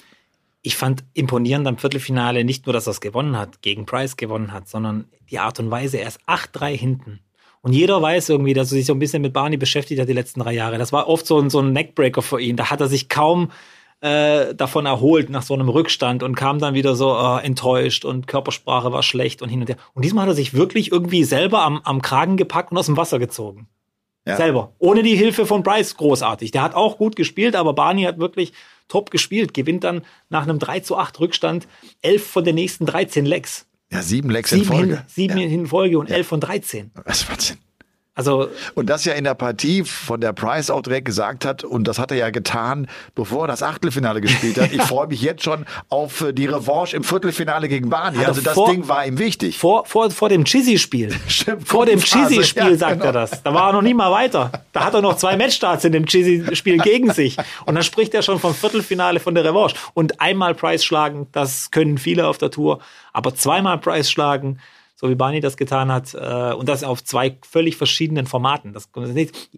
Ich fand imponierend am Viertelfinale nicht nur, dass er es gewonnen hat, gegen Price gewonnen hat, sondern die Art und Weise, er ist 8-3 hinten. Und jeder weiß irgendwie, dass er sich so ein bisschen mit Barney beschäftigt hat die letzten drei Jahre. Das war oft so ein, so ein Neckbreaker für ihn. Da hat er sich kaum äh, davon erholt nach so einem Rückstand und kam dann wieder so äh, enttäuscht und Körpersprache war schlecht und hin und her. Und diesmal hat er sich wirklich irgendwie selber am, am Kragen gepackt und aus dem Wasser gezogen. Ja. Selber. Ohne die Hilfe von Bryce großartig. Der hat auch gut gespielt, aber Barney hat wirklich top gespielt. Gewinnt dann nach einem 3 zu 8 Rückstand elf von den nächsten 13 Lecks. Ja, sieben Lecks sieben in Folge. Hin, sieben ja. in Folge und ja. elf von 13. Was Wahnsinn. Also und das ja in der Partie von der Price auch direkt gesagt hat und das hat er ja getan, bevor er das Achtelfinale gespielt hat. Ich freue mich jetzt schon auf äh, die Revanche im Viertelfinale gegen Barney. Also das vor, Ding war ihm wichtig. Vor, vor, vor dem Chizzy-Spiel. vor dem Chizzy-Spiel ja, sagt genau. er das. Da war er noch nie mal weiter. Da hat er noch zwei Matchstarts in dem Chizzy-Spiel gegen sich. Und dann spricht er schon vom Viertelfinale von der Revanche. Und einmal Price schlagen, das können viele auf der Tour. Aber zweimal Price schlagen, so wie Barney das getan hat, äh, und das auf zwei völlig verschiedenen Formaten. Das,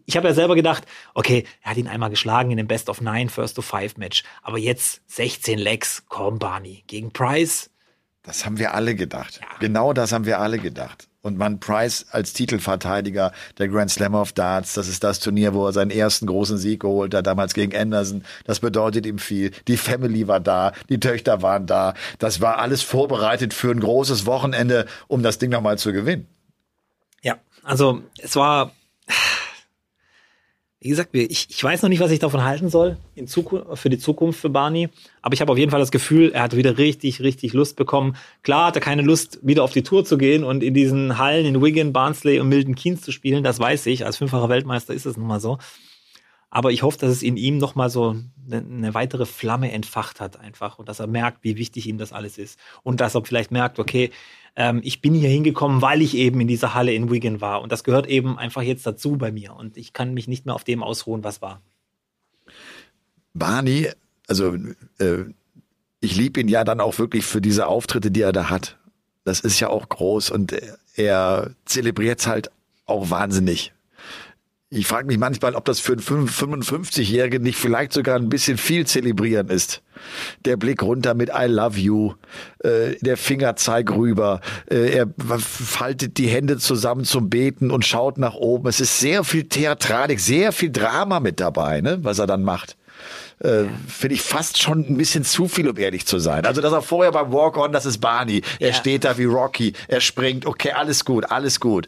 ich habe ja selber gedacht, okay, er hat ihn einmal geschlagen in dem Best of Nine, First to Five Match, aber jetzt 16 Legs, komm Barney, gegen Price. Das haben wir alle gedacht. Ja. Genau das haben wir alle gedacht und man Price als Titelverteidiger der Grand Slam of Darts. Das ist das Turnier, wo er seinen ersten großen Sieg geholt hat, damals gegen Anderson. Das bedeutet ihm viel. Die Family war da, die Töchter waren da. Das war alles vorbereitet für ein großes Wochenende, um das Ding nochmal zu gewinnen. Ja, also es war wie gesagt, ich, ich weiß noch nicht, was ich davon halten soll in Zukunft, für die Zukunft für Barney. Aber ich habe auf jeden Fall das Gefühl, er hat wieder richtig, richtig Lust bekommen. Klar hat er keine Lust, wieder auf die Tour zu gehen und in diesen Hallen in Wigan, Barnsley und Milton Keynes zu spielen. Das weiß ich. Als fünffacher Weltmeister ist es nun mal so. Aber ich hoffe, dass es in ihm noch mal so eine, eine weitere Flamme entfacht hat einfach und dass er merkt, wie wichtig ihm das alles ist. Und dass er vielleicht merkt, okay, ähm, ich bin hier hingekommen, weil ich eben in dieser Halle in Wigan war. Und das gehört eben einfach jetzt dazu bei mir. Und ich kann mich nicht mehr auf dem ausruhen, was war. Barney, also äh, ich liebe ihn ja dann auch wirklich für diese Auftritte, die er da hat. Das ist ja auch groß und er zelebriert es halt auch wahnsinnig. Ich frage mich manchmal, ob das für einen 55-Jährigen nicht vielleicht sogar ein bisschen viel zelebrieren ist. Der Blick runter mit I love you, äh, der Fingerzeig rüber, äh, er faltet die Hände zusammen zum Beten und schaut nach oben. Es ist sehr viel Theatralik, sehr viel Drama mit dabei, ne, was er dann macht. Äh, Finde ich fast schon ein bisschen zu viel, um ehrlich zu sein. Also, dass er vorher beim Walk-On, das ist Barney. Er ja. steht da wie Rocky, er springt, okay, alles gut, alles gut.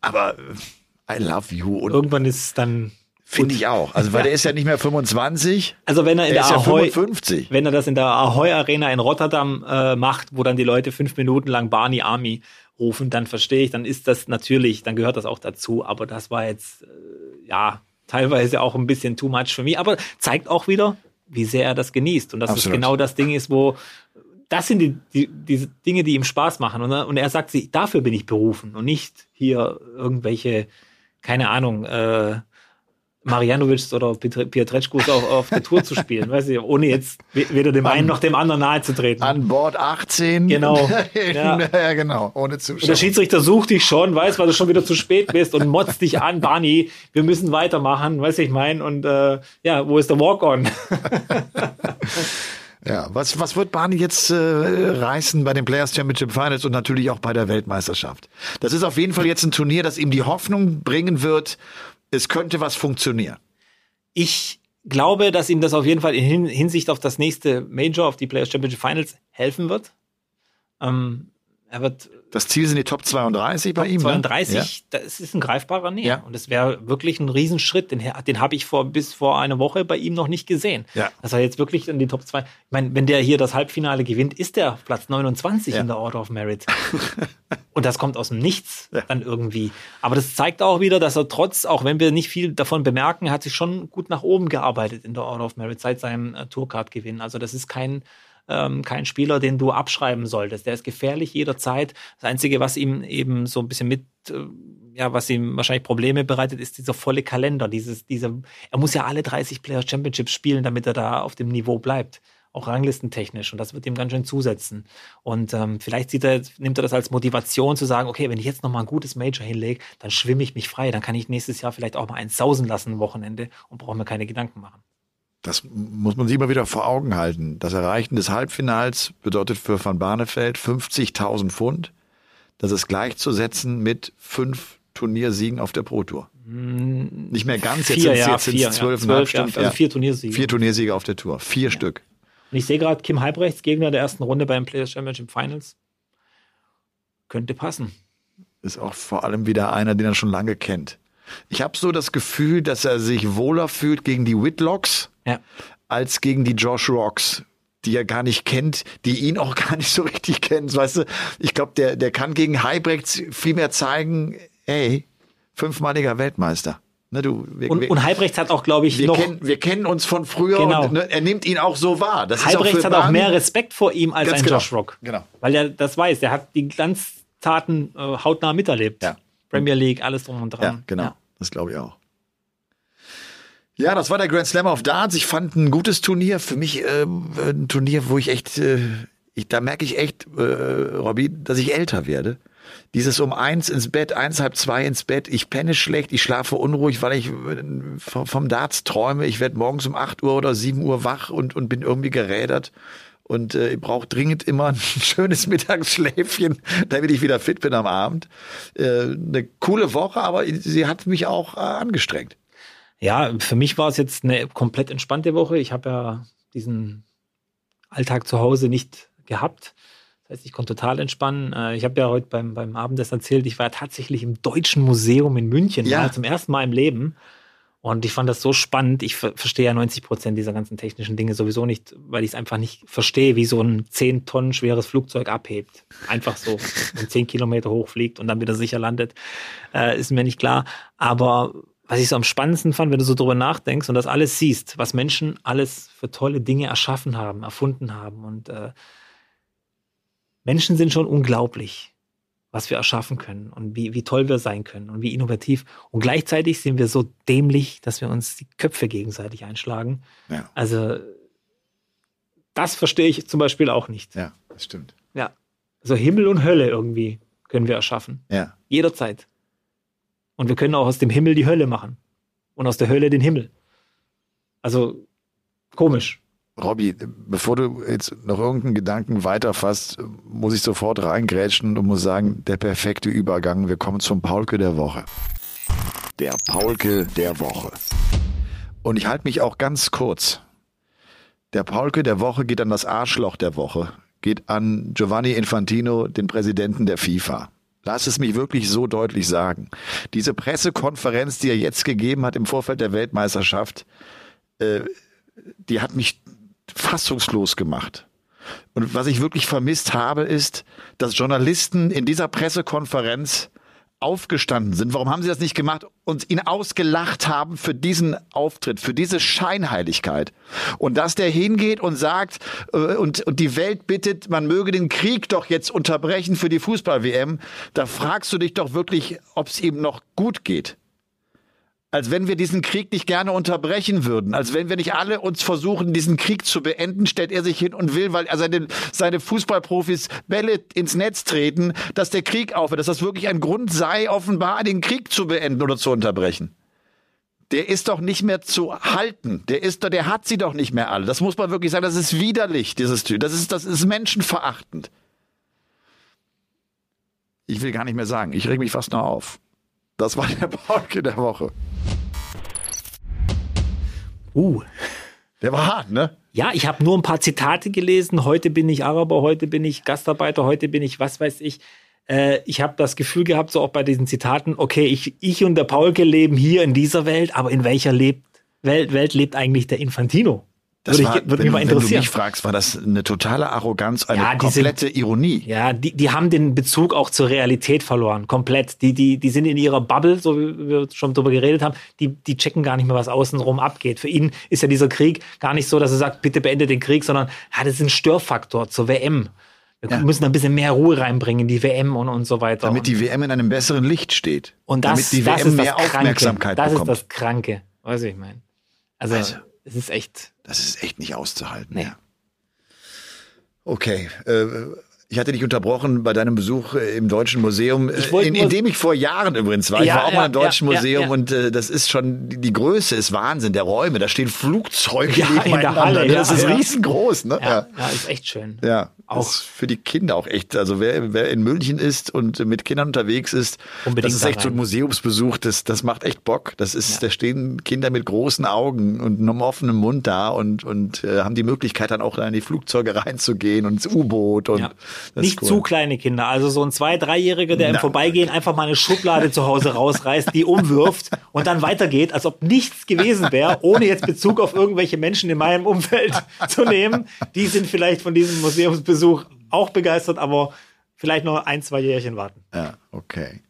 Aber I love you. Und Irgendwann ist es dann Finde ich auch. Also, weil der ist ja nicht mehr 25. Also, wenn er in der Ahoy, ja 55. wenn er das in der Ahoy Arena in Rotterdam äh, macht, wo dann die Leute fünf Minuten lang Barney Army rufen, dann verstehe ich, dann ist das natürlich, dann gehört das auch dazu. Aber das war jetzt, äh, ja, teilweise auch ein bisschen too much für mich. Aber zeigt auch wieder, wie sehr er das genießt. Und dass es genau das Ding ist, wo, das sind die, die, diese Dinge, die ihm Spaß machen. Und, und er sagt sich, dafür bin ich berufen und nicht hier irgendwelche keine Ahnung, äh, Marianovic oder Pietreczkus auf, auf der Tour zu spielen, weiß ich, ohne jetzt weder dem einen noch dem anderen nahe zu treten. An Bord 18. Genau. ja. ja, genau, ohne Zuschauer. Und der Schiedsrichter sucht dich schon, weiß, weil du schon wieder zu spät bist und motzt dich an, Barney, wir müssen weitermachen, weiß ich mein, und äh, ja, wo ist der Walk-On? Ja, was, was wird Barney jetzt äh, reißen bei den Players Championship Finals und natürlich auch bei der Weltmeisterschaft? Das ist auf jeden Fall jetzt ein Turnier, das ihm die Hoffnung bringen wird, es könnte was funktionieren. Ich glaube, dass ihm das auf jeden Fall in Hinsicht auf das nächste Major, auf die Players Championship Finals helfen wird. Ähm, er wird Das Ziel sind die Top 32 bei Top ihm. 32, Ne? das ist ein greifbarer Näher. Ja. Und das wäre wirklich ein Riesenschritt. Den, den habe ich vor, bis vor einer Woche bei ihm noch nicht gesehen. Ja. Dass er jetzt wirklich in die Top 2. Ich meine, wenn der hier das Halbfinale gewinnt, ist der Platz 29 Ja. in der Order of Merit. Und das kommt aus dem Nichts Ja. dann irgendwie. Aber das zeigt auch wieder, dass er trotz, auch wenn wir nicht viel davon bemerken, er hat sich schon gut nach oben gearbeitet in der Order of Merit seit seinem äh, Tourcard-Gewinn. Also das ist kein, ähm, kein Spieler, den du abschreiben solltest. Der ist gefährlich jederzeit. Das Einzige, was ihm eben so ein bisschen mit, äh, ja, was ihm wahrscheinlich Probleme bereitet, ist dieser volle Kalender. Dieses, diese, er muss ja alle 30 Player Championships spielen, damit er da auf dem Niveau bleibt. Auch ranglistentechnisch. Und das wird ihm ganz schön zusetzen. Und ähm, vielleicht sieht er, nimmt er das als Motivation zu sagen, okay, wenn ich jetzt noch mal ein gutes Major hinlege, dann schwimme ich mich frei. Dann kann ich nächstes Jahr vielleicht auch mal eins sausen lassen, ein Wochenende, und brauche mir keine Gedanken machen. Das muss man sich immer wieder vor Augen halten. Das Erreichen des Halbfinals bedeutet für Van Barneveld 50.000 Pfund. Das ist gleichzusetzen mit fünf Turniersiegen auf der Pro Tour. Nicht mehr ganz, jetzt sind ja, vier, ja. zwölf, ja, stimmt, also ja. vier Turniersiege. Vier Turniersiege auf der Tour. Vier Stück. Und ich sehe gerade Kim Halbrechts, Gegner der ersten Runde beim Players Championship Finals. Könnte passen. Ist auch vor allem wieder einer, den er schon lange kennt. Ich habe so das Gefühl, dass er sich wohler fühlt gegen die Whitlocks Ja. als gegen die Josh Rocks, die er gar nicht kennt, die ihn auch gar nicht so richtig kennen. Weißt du, ich glaube, der, der kann gegen Heibrechts viel mehr zeigen, ey, fünfmaliger Weltmeister. Ne, du, wir, Und, wir, und Halbrechts hat auch, glaube ich, wir, noch. kennen, wir kennen uns von früher Genau. und ne, er nimmt ihn auch so wahr. Das Halbrechts hat für auch mehr Respekt vor ihm als ein genau. Josh Rock. Genau. Weil er das weiß. Der hat die Glanztaten äh, hautnah miterlebt. Ja. Premier League, alles drum und dran. Ja, genau. Das glaube ich auch. Ja, das war der Grand Slam of Darts. Ich fand ein gutes Turnier. Für mich ähm, ein Turnier, wo ich echt, äh, ich, da merke ich echt, äh, Robby, dass ich älter werde. Dieses um eins ins Bett, eins halb zwei ins Bett. Ich penne schlecht, ich schlafe unruhig, weil ich äh, vom, vom Darts träume. Ich werde morgens um 8 Uhr oder 7 Uhr wach und, und bin irgendwie gerädert. Und äh, ich brauche dringend immer ein schönes Mittagsschläfchen, damit ich wieder fit bin am Abend. Äh, eine coole Woche, aber sie hat mich auch äh, angestrengt. Ja, für mich war es jetzt eine komplett entspannte Woche. Ich habe ja diesen Alltag zu Hause nicht gehabt. Das heißt, ich konnte total entspannen. Äh, Ich habe ja heute beim, beim Abendessen erzählt, ich war tatsächlich im Deutschen Museum in München, Ja. ja. zum ersten Mal im Leben. Und ich fand das so spannend. Ich ver verstehe ja 90 Prozent dieser ganzen technischen Dinge sowieso nicht, weil ich es einfach nicht verstehe, wie so ein 10 Tonnen schweres Flugzeug abhebt. Einfach so und 10 Kilometer hochfliegt und dann wieder sicher landet. Äh, ist mir nicht klar. Aber was ich so am spannendsten fand, wenn du so drüber nachdenkst und das alles siehst, was Menschen alles für tolle Dinge erschaffen haben, erfunden haben. Und äh, Menschen sind schon unglaublich, was wir erschaffen können und wie, wie toll wir sein können und wie innovativ. Und gleichzeitig sind wir so dämlich, dass wir uns die Köpfe gegenseitig einschlagen. Ja, Also das verstehe ich zum Beispiel auch nicht. ja, das stimmt. Ja. Also Himmel und Hölle irgendwie können wir erschaffen. Ja. Jederzeit. Und wir können auch aus dem Himmel die Hölle machen. Und aus der Hölle den Himmel. Also komisch. Robby, bevor du jetzt noch irgendeinen Gedanken weiterfasst, muss ich sofort reingrätschen und muss sagen, der perfekte Übergang. Wir kommen zum Paulke der Woche. Der Paulke der Woche. Und ich halte mich auch ganz kurz. Der Paulke der Woche geht an das Arschloch der Woche. Geht an Giovanni Infantino, den Präsidenten der FIFA. Lass es mich wirklich so deutlich sagen. Diese Pressekonferenz, die er jetzt gegeben hat im Vorfeld der Weltmeisterschaft, äh, die hat mich fassungslos gemacht. Und was ich wirklich vermisst habe, ist, dass Journalisten in dieser Pressekonferenz aufgestanden sind. Warum haben sie das nicht gemacht und ihn ausgelacht haben für diesen Auftritt, für diese Scheinheiligkeit? Und dass der hingeht und sagt äh, und, und die Welt bittet, man möge den Krieg doch jetzt unterbrechen für die Fußball-WM, da fragst du dich doch wirklich, ob es ihm noch gut geht als wenn wir diesen Krieg nicht gerne unterbrechen würden, als wenn wir nicht alle uns versuchen, diesen Krieg zu beenden, stellt er sich hin und will, weil seine, seine Fußballprofis Bälle ins Netz treten, dass der Krieg aufhört, dass das wirklich ein Grund sei, offenbar den Krieg zu beenden oder zu unterbrechen. Der ist doch nicht mehr zu halten. Der ist der hat sie doch nicht mehr alle. Das muss man wirklich sagen. Das ist widerlich, dieses Typ. Das ist, das ist menschenverachtend. Ich will gar nicht mehr sagen. Ich reg mich fast noch auf. Das war der Pauke der Woche. Uh. Der war hart, ne? Ja, ich habe nur ein paar Zitate gelesen. Heute bin ich Araber, heute bin ich Gastarbeiter, heute bin ich was weiß ich. äh, ich habe das Gefühl gehabt, so auch bei diesen Zitaten, okay, ich, ich und der Paulke leben hier in dieser Welt, aber in welcher lebt, Welt, Welt lebt eigentlich der Infantino? Das würde, war, ich, würde wenn, mich mal wenn du interessieren. mich fragst, war das eine totale Arroganz, eine Ja, die sind- komplette Ironie. Ja, die, die haben den Bezug auch zur Realität verloren, komplett. Die, die, die sind in ihrer Bubble, so wie wir schon drüber geredet haben, die, die checken gar nicht mehr, was außenrum abgeht. Für ihn ist ja dieser Krieg gar nicht so, dass er sagt, bitte beende den Krieg, sondern ja, das ist ein Störfaktor zur WM. Wir Ja. müssen ein bisschen mehr Ruhe reinbringen in die WM und, und so weiter. Damit die WM in einem besseren Licht steht. und das, damit die das WM ist das mehr Kranke. Aufmerksamkeit Das bekommt. ist das Kranke. Weißt du, wie ich meine? Also, Also. Es ist echt. Das ist echt nicht auszuhalten. Nee. Ja. Okay. Äh, ich hatte dich unterbrochen bei deinem Besuch äh, im Deutschen Museum, äh, in, in dem ich vor Jahren übrigens war. Ich Ja, war auch ja, mal im Deutschen ja, Museum und äh, das ist schon, die, Größe ist Wahnsinn, der Räume. Da stehen Flugzeuge Ja, in der. Halle, ne? das ist riesengroß. Ne? Ja, ist echt schön. Ja, Auch. für die Kinder auch echt. Also wer, wer in München ist und mit Kindern unterwegs ist, Unbedingt das ist da echt so ein. Museumsbesuch. Das, das macht echt Bock. Das ist, da stehen Kinder mit großen Augen und einem offenen Mund da und und äh, haben die Möglichkeit dann auch in die Flugzeuge reinzugehen und ins U-Boot und. Das Nicht cool. zu kleine Kinder, also so ein Zwei-, Dreijähriger, der im Na. Vorbeigehen einfach mal eine Schublade zu Hause rausreißt, die umwirft und dann weitergeht, als ob nichts gewesen wäre, ohne jetzt Bezug auf irgendwelche Menschen in meinem Umfeld zu nehmen. Die sind vielleicht von diesem Museumsbesuch auch begeistert, aber vielleicht noch ein, zwei Jährchen warten. Ja, okay.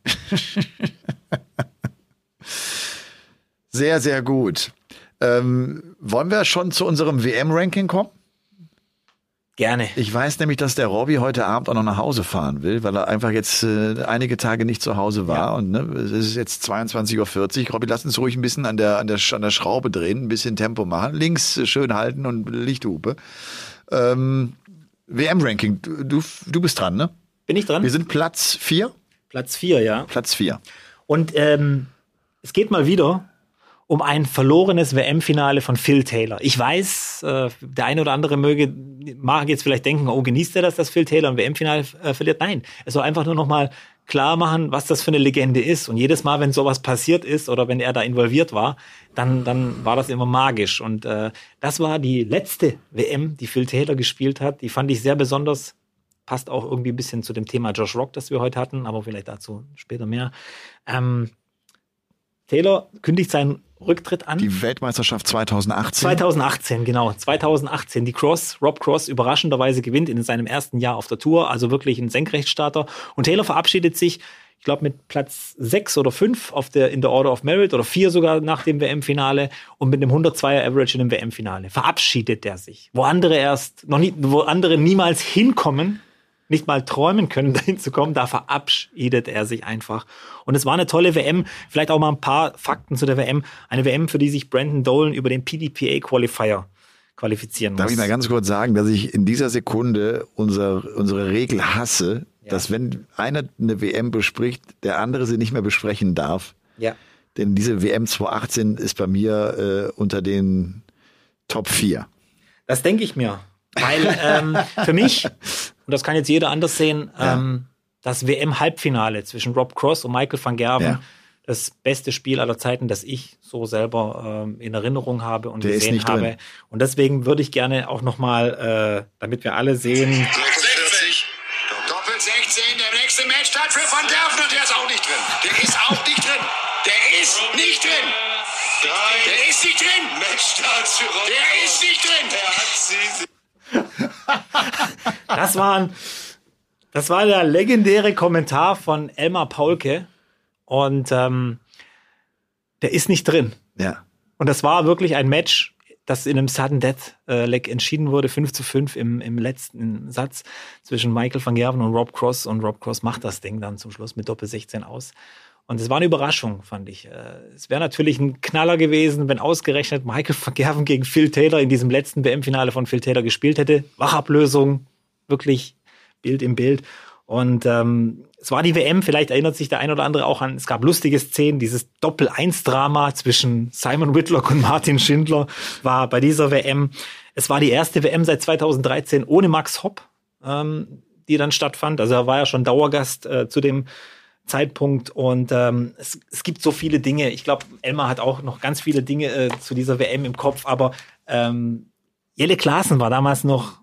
sehr, sehr gut. Ähm, wollen wir schon zu unserem WM-Ranking kommen? Gerne. Ich weiß nämlich, dass der Robby heute Abend auch noch nach Hause fahren will, weil er einfach jetzt äh, einige Tage nicht zu Hause war. Und ne, es ist jetzt 22.40 Uhr. Robby, lass uns ruhig ein bisschen an der, an der, an der Schraube drehen, ein bisschen Tempo machen. Links äh, schön halten und Lichthupe. Ähm, WM-Ranking, du, du, bist dran, ne? Bin ich dran? Wir sind Platz vier. Platz vier, ja. Platz vier. Und ähm, es geht mal wieder um ein verlorenes WM-Finale von Phil Taylor. Ich weiß, äh, der eine oder andere möge, mag jetzt vielleicht denken, oh, genießt er das, dass Phil Taylor ein WM-Finale äh, verliert? Nein, es soll einfach nur noch mal klar machen, was das für eine Legende ist. Und jedes Mal, wenn sowas passiert ist oder wenn er da involviert war, dann, dann war das immer magisch. Und äh, das war die letzte WM, die Phil Taylor gespielt hat. Die fand ich sehr besonders. Passt auch irgendwie ein bisschen zu dem Thema Josh Rock, das wir heute hatten, aber vielleicht dazu später mehr. Ähm, Taylor kündigt seinen Rücktritt an. Die Weltmeisterschaft 2018. 2018, genau. 2018. Die Cross, Rob Cross, überraschenderweise gewinnt in seinem ersten Jahr auf der Tour, also wirklich ein Senkrechtstarter. Und Taylor verabschiedet sich, ich glaube, mit Platz 6 oder 5 auf der, in der Order of Merit oder 4 sogar nach dem WM-Finale und mit einem 102er Average in dem WM-Finale. Verabschiedet er sich. Wo andere erst, noch nie, wo andere niemals hinkommen, nicht mal träumen können, dahin zu kommen, da verabschiedet er sich einfach. Und es war eine tolle WM. Vielleicht auch mal ein paar Fakten zu der WM. Eine WM, für die sich Brandon Dolan über den PDPA Qualifier qualifizieren Darf muss. ich mal ganz kurz sagen, dass ich in dieser Sekunde unser, unsere Regel hasse, Ja. dass wenn einer eine WM bespricht, der andere sie nicht mehr besprechen darf. ja. Denn diese WM 2018 ist bei mir äh, unter den Top 4. Das denke ich mir. Weil ähm, für mich, und das kann jetzt jeder anders sehen, ähm, das WM-Halbfinale zwischen Rob Cross und Michael van Gerven, Ja. das beste Spiel aller Zeiten, das ich so selber ähm, in Erinnerung habe und Der ist gesehen nicht habe. drin. Und deswegen würde ich gerne auch nochmal, äh, damit wir alle sehen, 60. Doppelt 16, der nächste Matchstart für Van Derven und der ist auch nicht drin. Der ist auch nicht drin. Der ist nicht drin. Der ist nicht drin. Matchstart für Der ist nicht drin. Er hat sie. Das waren, das war der legendäre Kommentar von Elmar Paulke und ähm, der ist nicht drin. Ja. Und das war wirklich ein Match, das in einem Sudden Death äh, Leg entschieden wurde, 5 zu 5 im, im letzten Satz zwischen Michael van Gerven und Rob Cross. Und Rob Cross macht das Ding dann zum Schluss mit Doppel 16 aus. Und es war eine Überraschung, fand ich. Äh, Es wäre natürlich ein Knaller gewesen, wenn ausgerechnet Michael van Gerven gegen Phil Taylor in diesem letzten WM-Finale von Phil Taylor gespielt hätte. Wachablösung, wirklich Bild im Bild. Und ähm, es war die WM, vielleicht erinnert sich der ein oder andere auch an, es gab lustige Szenen, dieses Doppel-1-Drama zwischen Simon Whitlock und Martin Schindler war bei dieser WM. Es war die erste WM seit 2013 ohne Max Hopp, ähm, die dann stattfand. Also er war ja schon Dauergast äh, zu dem Zeitpunkt und ähm, es, es gibt so viele Dinge. Ich glaube, Elmar hat auch noch ganz viele Dinge äh, zu dieser WM im Kopf, aber ähm, Jelle Klaassen war damals noch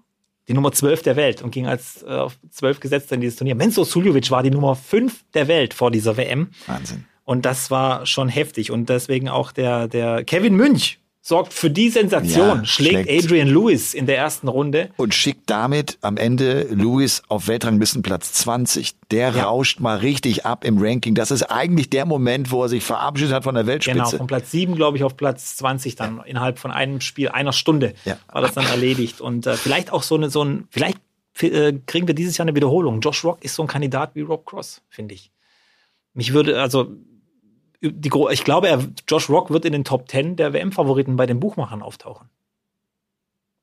die Nummer 12 der Welt und ging als äh, auf 12 gesetzt in dieses Turnier. Menzo Suljovic war die Nummer 5 der Welt vor dieser WM. Wahnsinn. Und das war schon heftig. Und deswegen auch der, der Kevin Münch sorgt für die Sensation, Ja, schlägt, schlägt. Adrian Lewis in der ersten Runde. Und schickt damit am Ende Lewis auf Weltranglistenplatz 20. Der Ja. rauscht mal richtig ab im Ranking. Das ist eigentlich der Moment, wo er sich verabschiedet hat von der Weltspitze. Genau, von Platz 7, glaube ich, auf Platz 20 dann innerhalb von einem Spiel, einer Stunde Ja. war das dann erledigt. Und äh, vielleicht auch so eine, so ein, vielleicht äh, kriegen wir dieses Jahr eine Wiederholung. Josh Rock ist so ein Kandidat wie Rob Cross, finde ich. Mich würde, also, die, ich glaube, er, Josh Rock wird in den Top 10 der WM-Favoriten bei den Buchmachern auftauchen.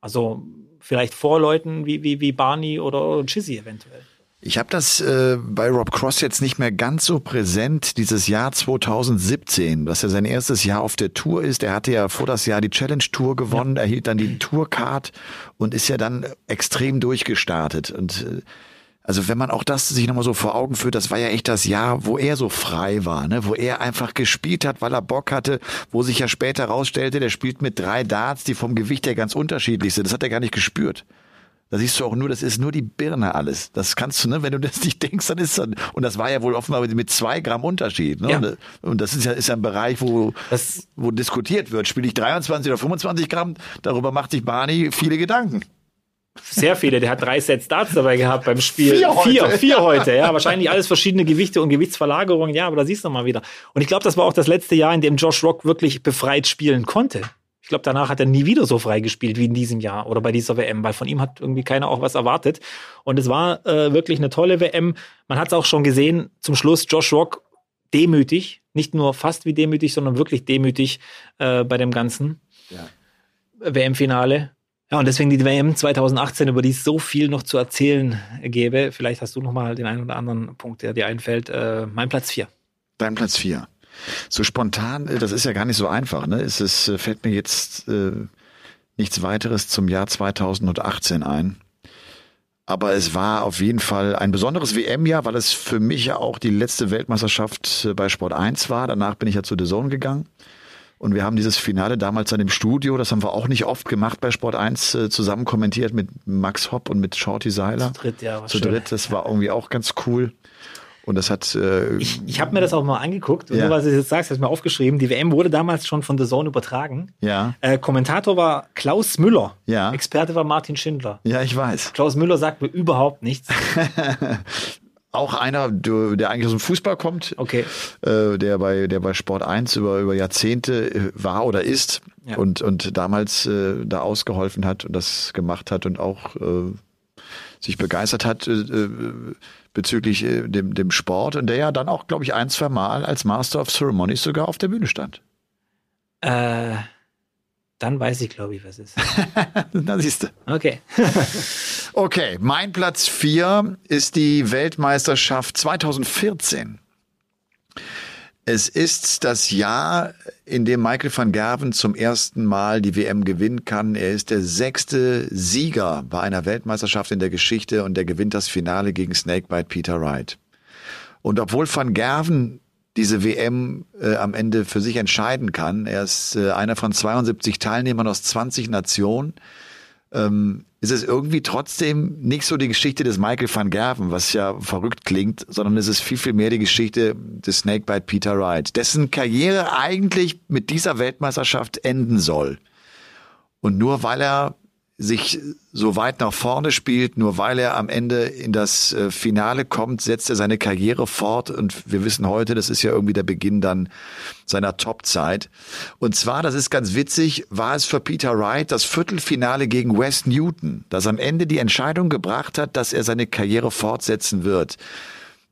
Also, vielleicht vor Leuten wie, wie, wie Barney oder Chizzy eventuell. Ich habe das äh, bei Rob Cross jetzt nicht mehr ganz so präsent, dieses Jahr 2017, dass er sein erstes Jahr auf der Tour ist. Er hatte ja vor das Jahr die Challenge Tour gewonnen, erhielt dann die Tourcard und ist ja dann extrem durchgestartet. Und äh, also wenn man auch das sich nochmal so vor Augen führt, das war ja echt das Jahr, wo er so frei war, ne? wo er einfach gespielt hat, weil er Bock hatte, wo sich ja später rausstellte, der spielt mit drei Darts, die vom Gewicht her ganz unterschiedlich sind. Das hat er gar nicht gespürt. Da siehst du auch nur, das ist nur die Birne alles. Das kannst du, ne, wenn du das nicht denkst, dann ist das, und das war ja wohl offenbar mit- zwei Gramm Unterschied. Ne? Ja. Und, und das ist ja, ist ja ein Bereich, wo, Das- wo diskutiert wird. Spiele ich 23 oder 25 Gramm? Darüber macht sich Barney viele Gedanken. Sehr viele. Der hat drei Sets Darts dabei gehabt beim Spiel. Vier heute. Vier, vier heute. Ja, wahrscheinlich alles verschiedene Gewichte und Gewichtsverlagerungen. Ja, aber da siehst du mal wieder. Und ich glaube, das war auch das letzte Jahr, in dem Josh Rock wirklich befreit spielen konnte. Ich glaube, danach hat er nie wieder so frei gespielt wie in diesem Jahr oder bei dieser WM, weil von ihm hat irgendwie keiner auch was erwartet. Und es war äh, wirklich eine tolle WM. Man hat es auch schon gesehen, zum Schluss Josh Rock demütig, nicht nur fast wie demütig, sondern wirklich demütig äh, bei dem Ganzen. WM-Finale. Ja, und deswegen die WM 2018, über die es so viel noch zu erzählen gäbe. Vielleicht hast du noch mal den einen oder anderen Punkt, der dir einfällt. Äh, mein Platz 4. Dein Platz vier. So spontan, äh, das ist ja gar nicht so einfach. Ne? Es ist, äh, fällt mir jetzt äh, nichts weiteres zum Jahr 2018 ein. Aber es war auf jeden Fall ein besonderes WM-Jahr, weil es für mich ja auch die letzte Weltmeisterschaft äh, bei Sport 1 war. Danach bin ich ja zu The Zone gegangen. Und wir haben dieses Finale damals dann im Studio, das haben wir auch nicht oft gemacht bei Sport 1, äh, zusammen kommentiert mit Max Hopp und mit Shorty Seiler. Zu dritt, ja, Zu schön. dritt, das war irgendwie auch ganz cool. Und das hat äh, Ich, ich habe mir das auch mal angeguckt. Und Ja. nur weil du jetzt sagst, habe ich mir aufgeschrieben. Die WM wurde damals schon von The Zone übertragen. Ja. Äh, Kommentator war Klaus Müller. Ja. Experte war Martin Schindler. Ja, ich weiß. Klaus Müller sagt mir überhaupt nichts. Auch einer, der der eigentlich aus dem Fußball kommt, Okay. äh, der bei der bei Sport 1 über über Jahrzehnte äh, war oder ist Ja. und und damals äh, da ausgeholfen hat und das gemacht hat und auch äh, sich begeistert hat äh, äh, bezüglich äh, dem dem Sport und der ja dann auch glaube ich ein zwei Mal als Master of Ceremonies sogar auf der Bühne stand. Äh, dann weiß ich, glaube ich, was es ist. Na siehst du. Okay. Okay, mein Platz 4 ist die Weltmeisterschaft 2014. Es ist das Jahr, in dem Michael van Gerven zum ersten Mal die WM gewinnen kann. Er ist der sechste Sieger bei einer Weltmeisterschaft in der Geschichte und er gewinnt das Finale gegen Snakebite Peter Wright. Und obwohl van Gerven diese WM äh, am Ende für sich entscheiden kann, er ist äh, einer von 72 Teilnehmern aus 20 Nationen, ähm, ist es irgendwie trotzdem nicht so die Geschichte des Michael van Gerven, was ja verrückt klingt, sondern es ist viel, viel mehr die Geschichte des Snakebite Peter Wright, dessen Karriere eigentlich mit dieser Weltmeisterschaft enden soll. Und nur weil er sich so weit nach vorne spielt, nur weil er am Ende in das äh, Finale kommt, setzt er seine Karriere fort und wir wissen heute, das ist ja irgendwie der Beginn dann seiner Topzeit. Und zwar, das ist ganz witzig, war es für Peter Wright das Viertelfinale gegen Wes Newton, das am Ende die Entscheidung gebracht hat, dass er seine Karriere fortsetzen wird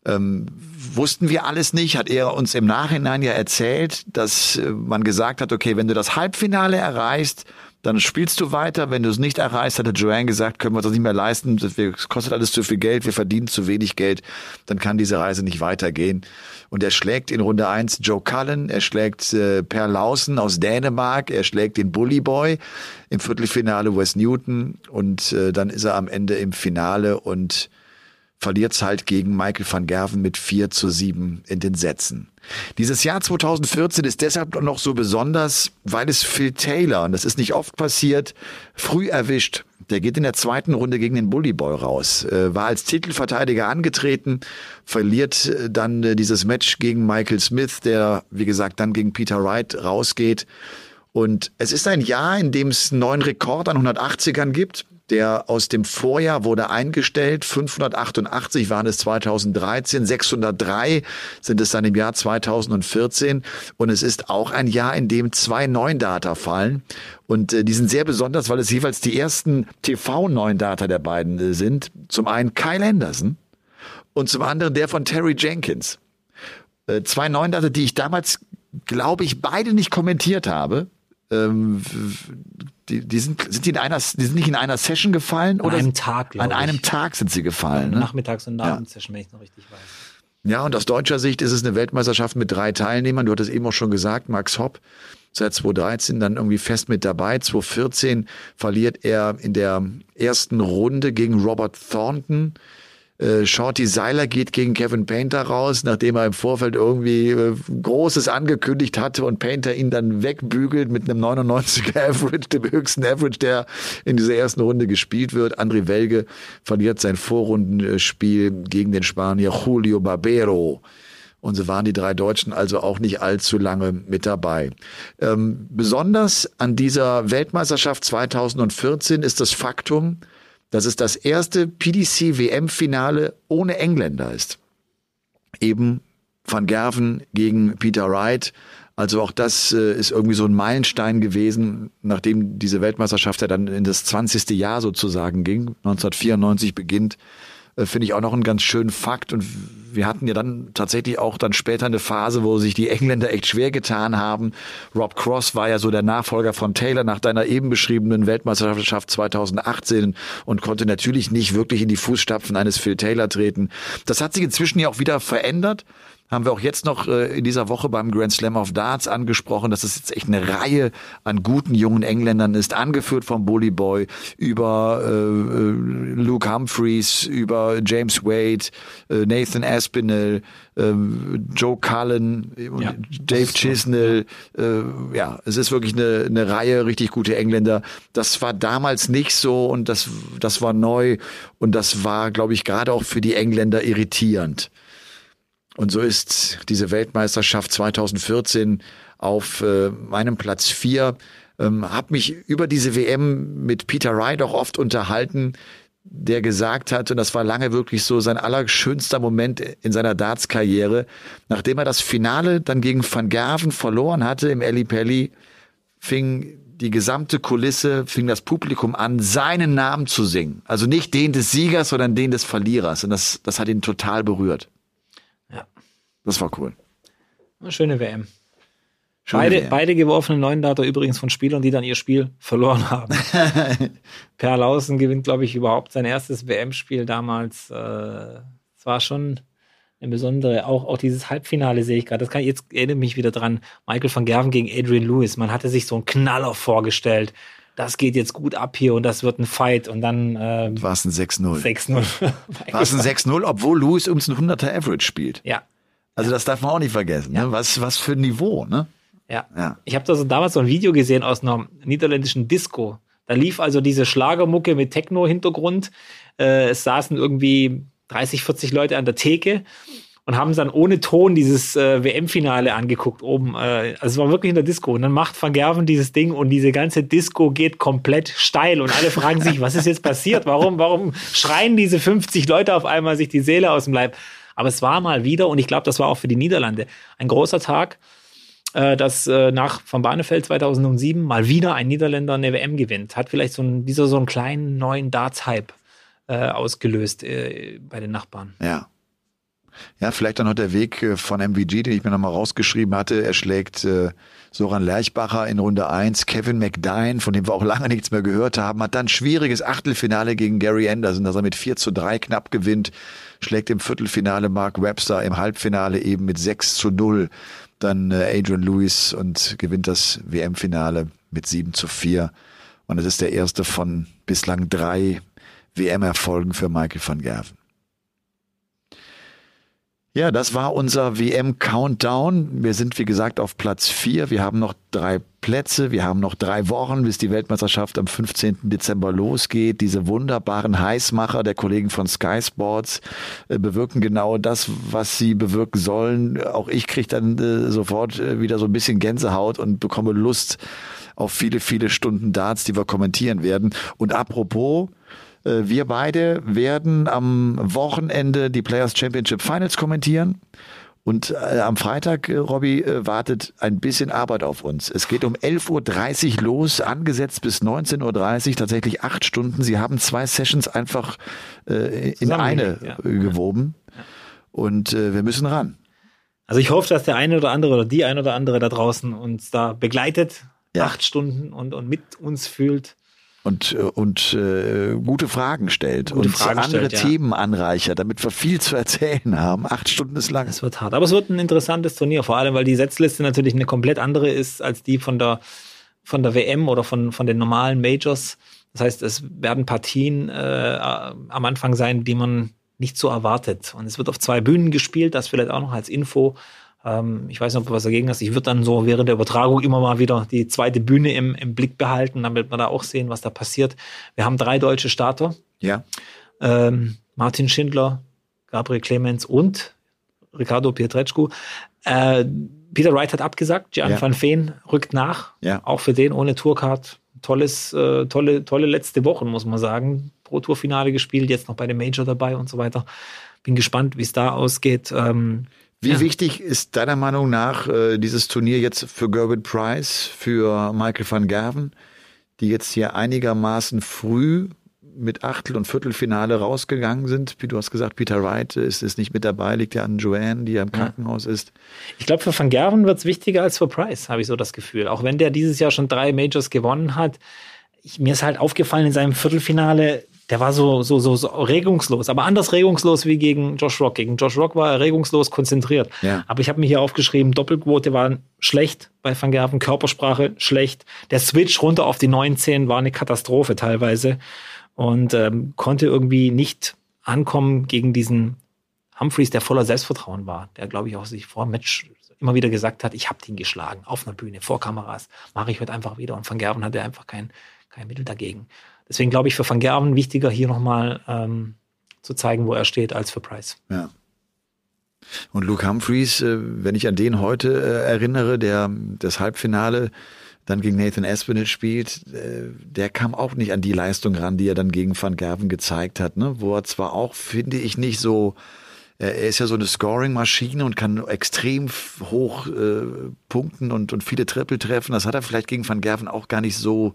ähm, wussten wir alles nicht, hat er uns im Nachhinein ja erzählt, dass äh, man gesagt hat, okay, wenn du das Halbfinale erreichst, dann spielst du weiter. Wenn du es nicht erreichst, hatte Joanne gesagt, können wir uns das nicht mehr leisten, es kostet alles zu viel Geld, wir verdienen zu wenig Geld, dann kann diese Reise nicht weitergehen. Und er schlägt in Runde eins Joe Cullen, er schlägt äh, Per Lausen aus Dänemark, er schlägt den Bully Boy im Viertelfinale Wes Newton und äh, dann ist er am Ende im Finale und verliert halt gegen Michael van Gerven mit 4 zu 7 in den Sätzen. Dieses Jahr 2014 ist deshalb noch so besonders, weil es Phil Taylor, und das ist nicht oft passiert, früh erwischt. Der geht in der zweiten Runde gegen den Bully Boy raus. Äh, war als Titelverteidiger angetreten, verliert äh, dann äh, dieses Match gegen Michael Smith, der, wie gesagt, dann gegen Peter Wright rausgeht. Und es ist ein Jahr, in dem es einen neuen Rekord an 180ern gibt. Der aus dem Vorjahr wurde eingestellt. 588 waren es 2013, 603 sind es dann im Jahr 2014. Und es ist auch ein Jahr, in dem zwei neuen Data fallen. Und äh, die sind sehr besonders, weil es jeweils die ersten TV-neuen Data der beiden äh, sind. Zum einen Kyle Anderson und zum anderen der von Terry Jenkins. Äh, zwei neuen Data, die ich damals, glaube ich, beide nicht kommentiert habe ähm, die, die sind, sind die in einer, die sind nicht in einer Session gefallen An oder? einem Tag, An glaube einem ich. Tag sind sie gefallen. Ne? Nachmittags- und Abendsession, wenn ich noch richtig weiß. Ja, und aus deutscher Sicht ist es eine Weltmeisterschaft mit drei Teilnehmern. Du hattest eben auch schon gesagt, Max Hopp seit 2013 dann irgendwie fest mit dabei. 2014 verliert er in der ersten Runde gegen Robert Thornton. Äh, Shorty Seiler geht gegen Kevin Painter raus, nachdem er im Vorfeld irgendwie äh, Großes angekündigt hatte und Painter ihn dann wegbügelt mit einem 99er Average, dem höchsten Average, der in dieser ersten Runde gespielt wird. André Welge verliert sein Vorrundenspiel gegen den Spanier Julio Barbero. Und so waren die drei Deutschen also auch nicht allzu lange mit dabei. Ähm, besonders an dieser Weltmeisterschaft 2014 ist das Faktum, dass es das erste PDC-WM-Finale ohne Engländer ist. Eben Van Gerven gegen Peter Wright. Also auch das äh, ist irgendwie so ein Meilenstein gewesen, nachdem diese Weltmeisterschaft ja dann in das 20. Jahr sozusagen ging. 1994 beginnt äh, finde ich auch noch einen ganz schönen Fakt. Und wir hatten ja dann tatsächlich auch dann später eine Phase, wo sich die Engländer echt schwer getan haben. Rob Cross war ja so der Nachfolger von Taylor nach deiner eben beschriebenen Weltmeisterschaft 2018 und konnte natürlich nicht wirklich in die Fußstapfen eines Phil Taylor treten. Das hat sich inzwischen ja auch wieder verändert haben wir auch jetzt noch äh, in dieser Woche beim Grand Slam of Darts angesprochen, dass es jetzt echt eine Reihe an guten jungen Engländern ist, angeführt vom Bully Boy über äh, äh, Luke Humphreys, über James Wade, äh, Nathan Aspinall, äh, Joe Cullen, und Ja, Dave Chisnell. Äh, ja, es ist wirklich eine, eine Reihe richtig gute Engländer. Das war damals nicht so und das, das war neu und das war, glaube ich, gerade auch für die Engländer irritierend. Und so ist diese Weltmeisterschaft 2014 auf äh, meinem Platz vier. Ähm, hab mich über diese WM mit Peter Wright auch oft unterhalten, der gesagt hat, und das war lange wirklich so sein allerschönster Moment in seiner Darts-Karriere, nachdem er das Finale dann gegen Van Gerven verloren hatte im Eli Pelli, fing die gesamte Kulisse, fing das Publikum an, seinen Namen zu singen. Also nicht den des Siegers, sondern den des Verlierers. Und das, das hat ihn total berührt. Das war cool. Eine schöne WM. Schöne Beide, WM. beide geworfenen neuen Data übrigens von Spielern, die dann ihr Spiel verloren haben. per Lausen gewinnt, glaube ich, überhaupt sein erstes WM-Spiel damals. Äh, Es war schon eine besondere, auch, auch dieses Halbfinale sehe ich gerade. Das kann ich jetzt erinnere mich wieder dran. Michael van Gerven gegen Adrian Lewis. Man hatte sich so einen Knaller vorgestellt. Das geht jetzt gut ab hier und das wird ein Fight und dann äh, War es ein 6-0. 6-0. War es ein 6-0, obwohl Lewis ein 100er Average spielt. Ja, Also das darf man auch nicht vergessen. Ne? Was, was für ein Niveau, ne? Ja. Ja. Ich habe da so damals so ein Video gesehen aus einer niederländischen Disco. Da lief also diese Schlagermucke mit Techno-Hintergrund. Äh, es saßen irgendwie 30, 40 Leute an der Theke und haben dann ohne Ton dieses äh, WM-Finale angeguckt oben. Äh, also es war wirklich in der Disco. Und dann macht Van Gerven dieses Ding und diese ganze Disco geht komplett steil und alle fragen sich, was ist jetzt passiert? Warum, warum schreien diese 50 Leute auf einmal sich die Seele aus dem Leib? Aber es war mal wieder, und ich glaube, das war auch für die Niederlande, ein großer Tag, äh, dass äh, nach Van Barneveld 2007 mal wieder ein Niederländer eine WM gewinnt. Hat vielleicht so ein, dieser so einen kleinen neuen Darts-Hype äh, ausgelöst äh, bei den Nachbarn. Ja. Ja, vielleicht dann noch der Weg äh, von MVG, den ich mir nochmal rausgeschrieben hatte. Er schlägt äh, Soran Lerchbacher in Runde 1, Kevin McDine, von dem wir auch lange nichts mehr gehört haben, hat dann schwieriges Achtelfinale gegen Gary Anderson, das er mit 4 zu 3 knapp gewinnt, schlägt im Viertelfinale Mark Webster, im Halbfinale eben mit 6 zu 0 dann äh, Adrian Lewis und gewinnt das WM-Finale mit 7 zu 4. Und es ist der erste von bislang drei WM-Erfolgen für Michael van Gerven. Ja, das war unser WM-Countdown. Wir sind, wie gesagt, auf Platz vier. Wir haben noch drei Plätze. Wir haben noch drei Wochen, bis die Weltmeisterschaft am 15. Dezember losgeht. Diese wunderbaren Heißmacher der Kollegen von Sky Sports äh, bewirken genau das, was sie bewirken sollen. Auch ich kriege dann äh, sofort äh, wieder so ein bisschen Gänsehaut und bekomme Lust auf viele, viele Stunden Darts, die wir kommentieren werden. Und apropos, wir beide werden am Wochenende die Players Championship Finals kommentieren. Und äh, am Freitag, äh, Robby, äh, wartet ein bisschen Arbeit auf uns. Es geht um 11.30 Uhr los, angesetzt bis 19.30 Uhr, tatsächlich acht Stunden. Sie haben zwei Sessions einfach äh, in eine ja. Äh, gewoben. Ja. Und äh, wir müssen ran. Also ich hoffe, dass der eine oder andere oder die eine oder andere da draußen uns da begleitet, ja. acht Stunden und, und mit uns fühlt und, äh, und äh, gute Fragen stellt gute und Fragen andere stellt, ja. Themen anreichert, damit wir viel zu erzählen haben. Acht Stunden ist lang. Es wird hart. Aber es wird ein interessantes Turnier, vor allem, weil die Setzliste natürlich eine komplett andere ist als die von der, von der WM oder von, von den normalen Majors. Das heißt, es werden Partien äh, am Anfang sein, die man nicht so erwartet. Und es wird auf zwei Bühnen gespielt, das vielleicht auch noch als Info. Ähm, ich weiß nicht, ob du was dagegen hast. Ich würde dann so während der Übertragung immer mal wieder die zweite Bühne im, im Blick behalten, damit wir da auch sehen, was da passiert. Wir haben drei deutsche Starter. Ja. Ähm, Martin Schindler, Gabriel Clemens und Ricardo Pietreczku. Äh, Peter Wright hat abgesagt, Gian ja. van Veen rückt nach. Ja. Auch für den ohne Tourcard. Tolles, äh, tolle, tolle letzte Wochen, muss man sagen. Pro Tour-Finale gespielt, jetzt noch bei dem Major dabei und so weiter. Bin gespannt, wie es da ausgeht. Ähm, wie ja. wichtig ist deiner Meinung nach äh, dieses Turnier jetzt für Gerben Price, für Michael van Gerven, die jetzt hier einigermaßen früh mit Achtel- und Viertelfinale rausgegangen sind. Wie du hast gesagt, Peter Wright ist, ist nicht mit dabei, liegt ja an Joanne, die ja im Krankenhaus ist. Ich glaube, für Van Gerven wird es wichtiger als für Price, habe ich so das Gefühl. Auch wenn der dieses Jahr schon drei Majors gewonnen hat. Ich, mir ist halt aufgefallen in seinem Viertelfinale, der war so, so, so, so regungslos, aber anders regungslos wie gegen Josh Rock. Gegen Josh Rock war er regungslos konzentriert. Ja. Aber ich habe mir hier aufgeschrieben, Doppelquote war schlecht bei Van Gerven, Körpersprache schlecht. Der Switch runter auf die 19 war eine Katastrophe teilweise und ähm, konnte irgendwie nicht ankommen gegen diesen Humphreys, der voller Selbstvertrauen war, der glaube ich auch sich vor Match immer wieder gesagt hat, ich habe den geschlagen auf einer Bühne vor Kameras, mache ich heute einfach wieder und Van Gerven hatte einfach kein kein Mittel dagegen. Deswegen glaube ich für Van Gerven wichtiger, hier nochmal ähm, zu zeigen, wo er steht, als für Price. Ja. Und Luke Humphreys, äh, wenn ich an den heute äh, erinnere, der das Halbfinale dann gegen Nathan Aspinall spielt, äh, der kam auch nicht an die Leistung ran, die er dann gegen Van Gerven gezeigt hat, ne? wo er zwar auch, finde ich, nicht so, er ist ja so eine Scoring-Maschine und kann extrem hoch äh, punkten und, und viele Triple treffen. Das hat er vielleicht gegen Van Gerven auch gar nicht so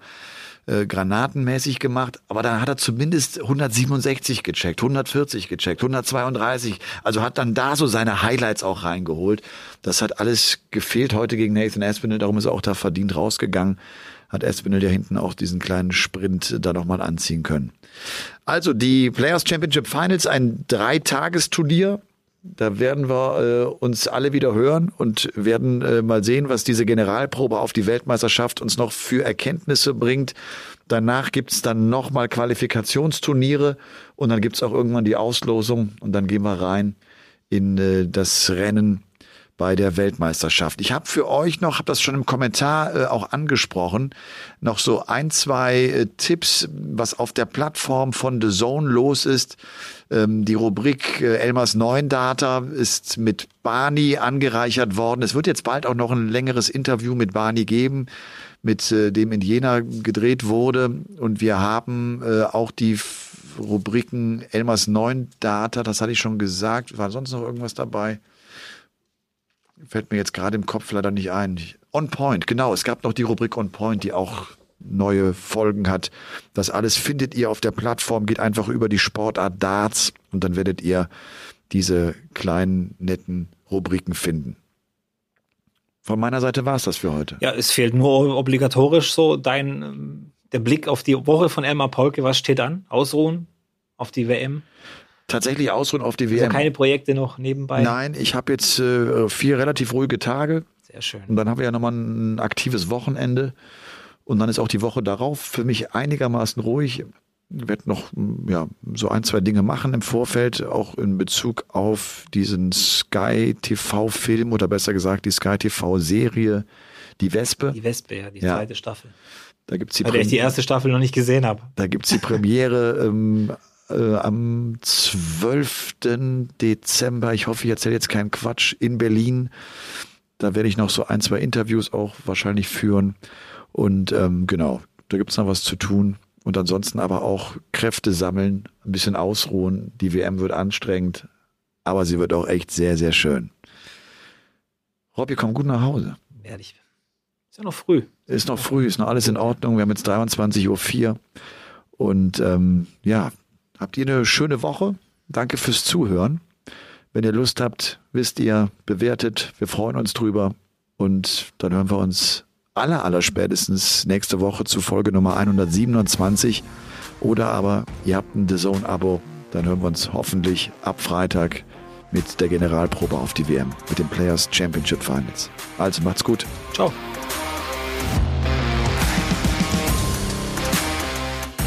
äh, granatenmäßig gemacht, aber dann hat er zumindest 167 gecheckt, 140 gecheckt, 132. Also hat dann da so seine Highlights auch reingeholt. Das hat alles gefehlt heute gegen Nathan Aspinall, darum ist er auch da verdient rausgegangen. Hat Aspinall ja hinten auch diesen kleinen Sprint da nochmal anziehen können. Also die Players Championship Finals, ein Dreitagesturnier da werden wir äh, uns alle wieder hören und werden äh, mal sehen, was diese Generalprobe auf die Weltmeisterschaft uns noch für Erkenntnisse bringt. Danach gibt's dann nochmal Qualifikationsturniere und dann gibt's auch irgendwann die Auslosung und dann gehen wir rein in äh, das Rennen bei der Weltmeisterschaft. Ich habe für euch noch, habe das schon im Kommentar äh, auch angesprochen, noch so ein, zwei äh, Tipps, was auf der Plattform von The Zone los ist. Ähm, die Rubrik äh, Elmers neuen Data ist mit Barney angereichert worden. Es wird jetzt bald auch noch ein längeres Interview mit Barney geben, mit äh, dem in Jena gedreht wurde. Und wir haben äh, auch die Rubriken Elmers neuen Data, das hatte ich schon gesagt. War sonst noch irgendwas dabei? Fällt mir jetzt gerade im Kopf leider nicht ein. On Point, genau. Es gab noch die Rubrik On Point, die auch neue Folgen hat. Das alles findet ihr auf der Plattform. Geht einfach über die Sportart Darts und dann werdet ihr diese kleinen, netten Rubriken finden. Von meiner Seite war es das für heute. Ja, es fehlt nur obligatorisch so dein, ähm, der Blick auf die Woche von Elmar Paulke. Was steht an? Ausruhen auf die WM? Tatsächlich ausruhen auf die WM. Also keine Projekte noch nebenbei? Nein, ich habe jetzt äh, vier relativ ruhige Tage. Sehr schön. Und dann haben wir ja nochmal ein aktives Wochenende. Und dann ist auch die Woche darauf für mich einigermaßen ruhig. Ich werde noch ja, so ein, zwei Dinge machen im Vorfeld, auch in Bezug auf diesen Sky TV-Film oder besser gesagt die Sky TV-Serie Die Wespe. Die Wespe, ja, die Ja. zweite Staffel. Da gibt's die, Weil ich die erste Staffel noch nicht gesehen habe. da gibt's die Premiere ähm, äh, am 12. Dezember. Ich hoffe, ich erzähle jetzt keinen Quatsch. In Berlin. Da werde ich noch so ein, zwei Interviews auch wahrscheinlich führen. Und ähm, genau, da gibt's noch was zu tun. Und ansonsten aber auch Kräfte sammeln, ein bisschen ausruhen. Die WM wird anstrengend, aber sie wird auch echt sehr, sehr schön. Robby, komm gut nach Hause. Werde ich. Ist ja noch früh. Ist noch früh, ist noch alles in Ordnung. Wir haben jetzt 23.04 Uhr. Und ähm, ja, habt ihr eine schöne Woche. Danke fürs Zuhören. Wenn ihr Lust habt, wisst ihr, bewertet. Wir freuen uns drüber. Und dann hören wir uns aller, aller spätestens nächste Woche zu Folge Nummer 127. Oder aber ihr habt ein The Zone-Abo. Dann hören wir uns hoffentlich ab Freitag mit der Generalprobe auf die WM, mit den Players Championship Finals. Also macht's gut. Ciao.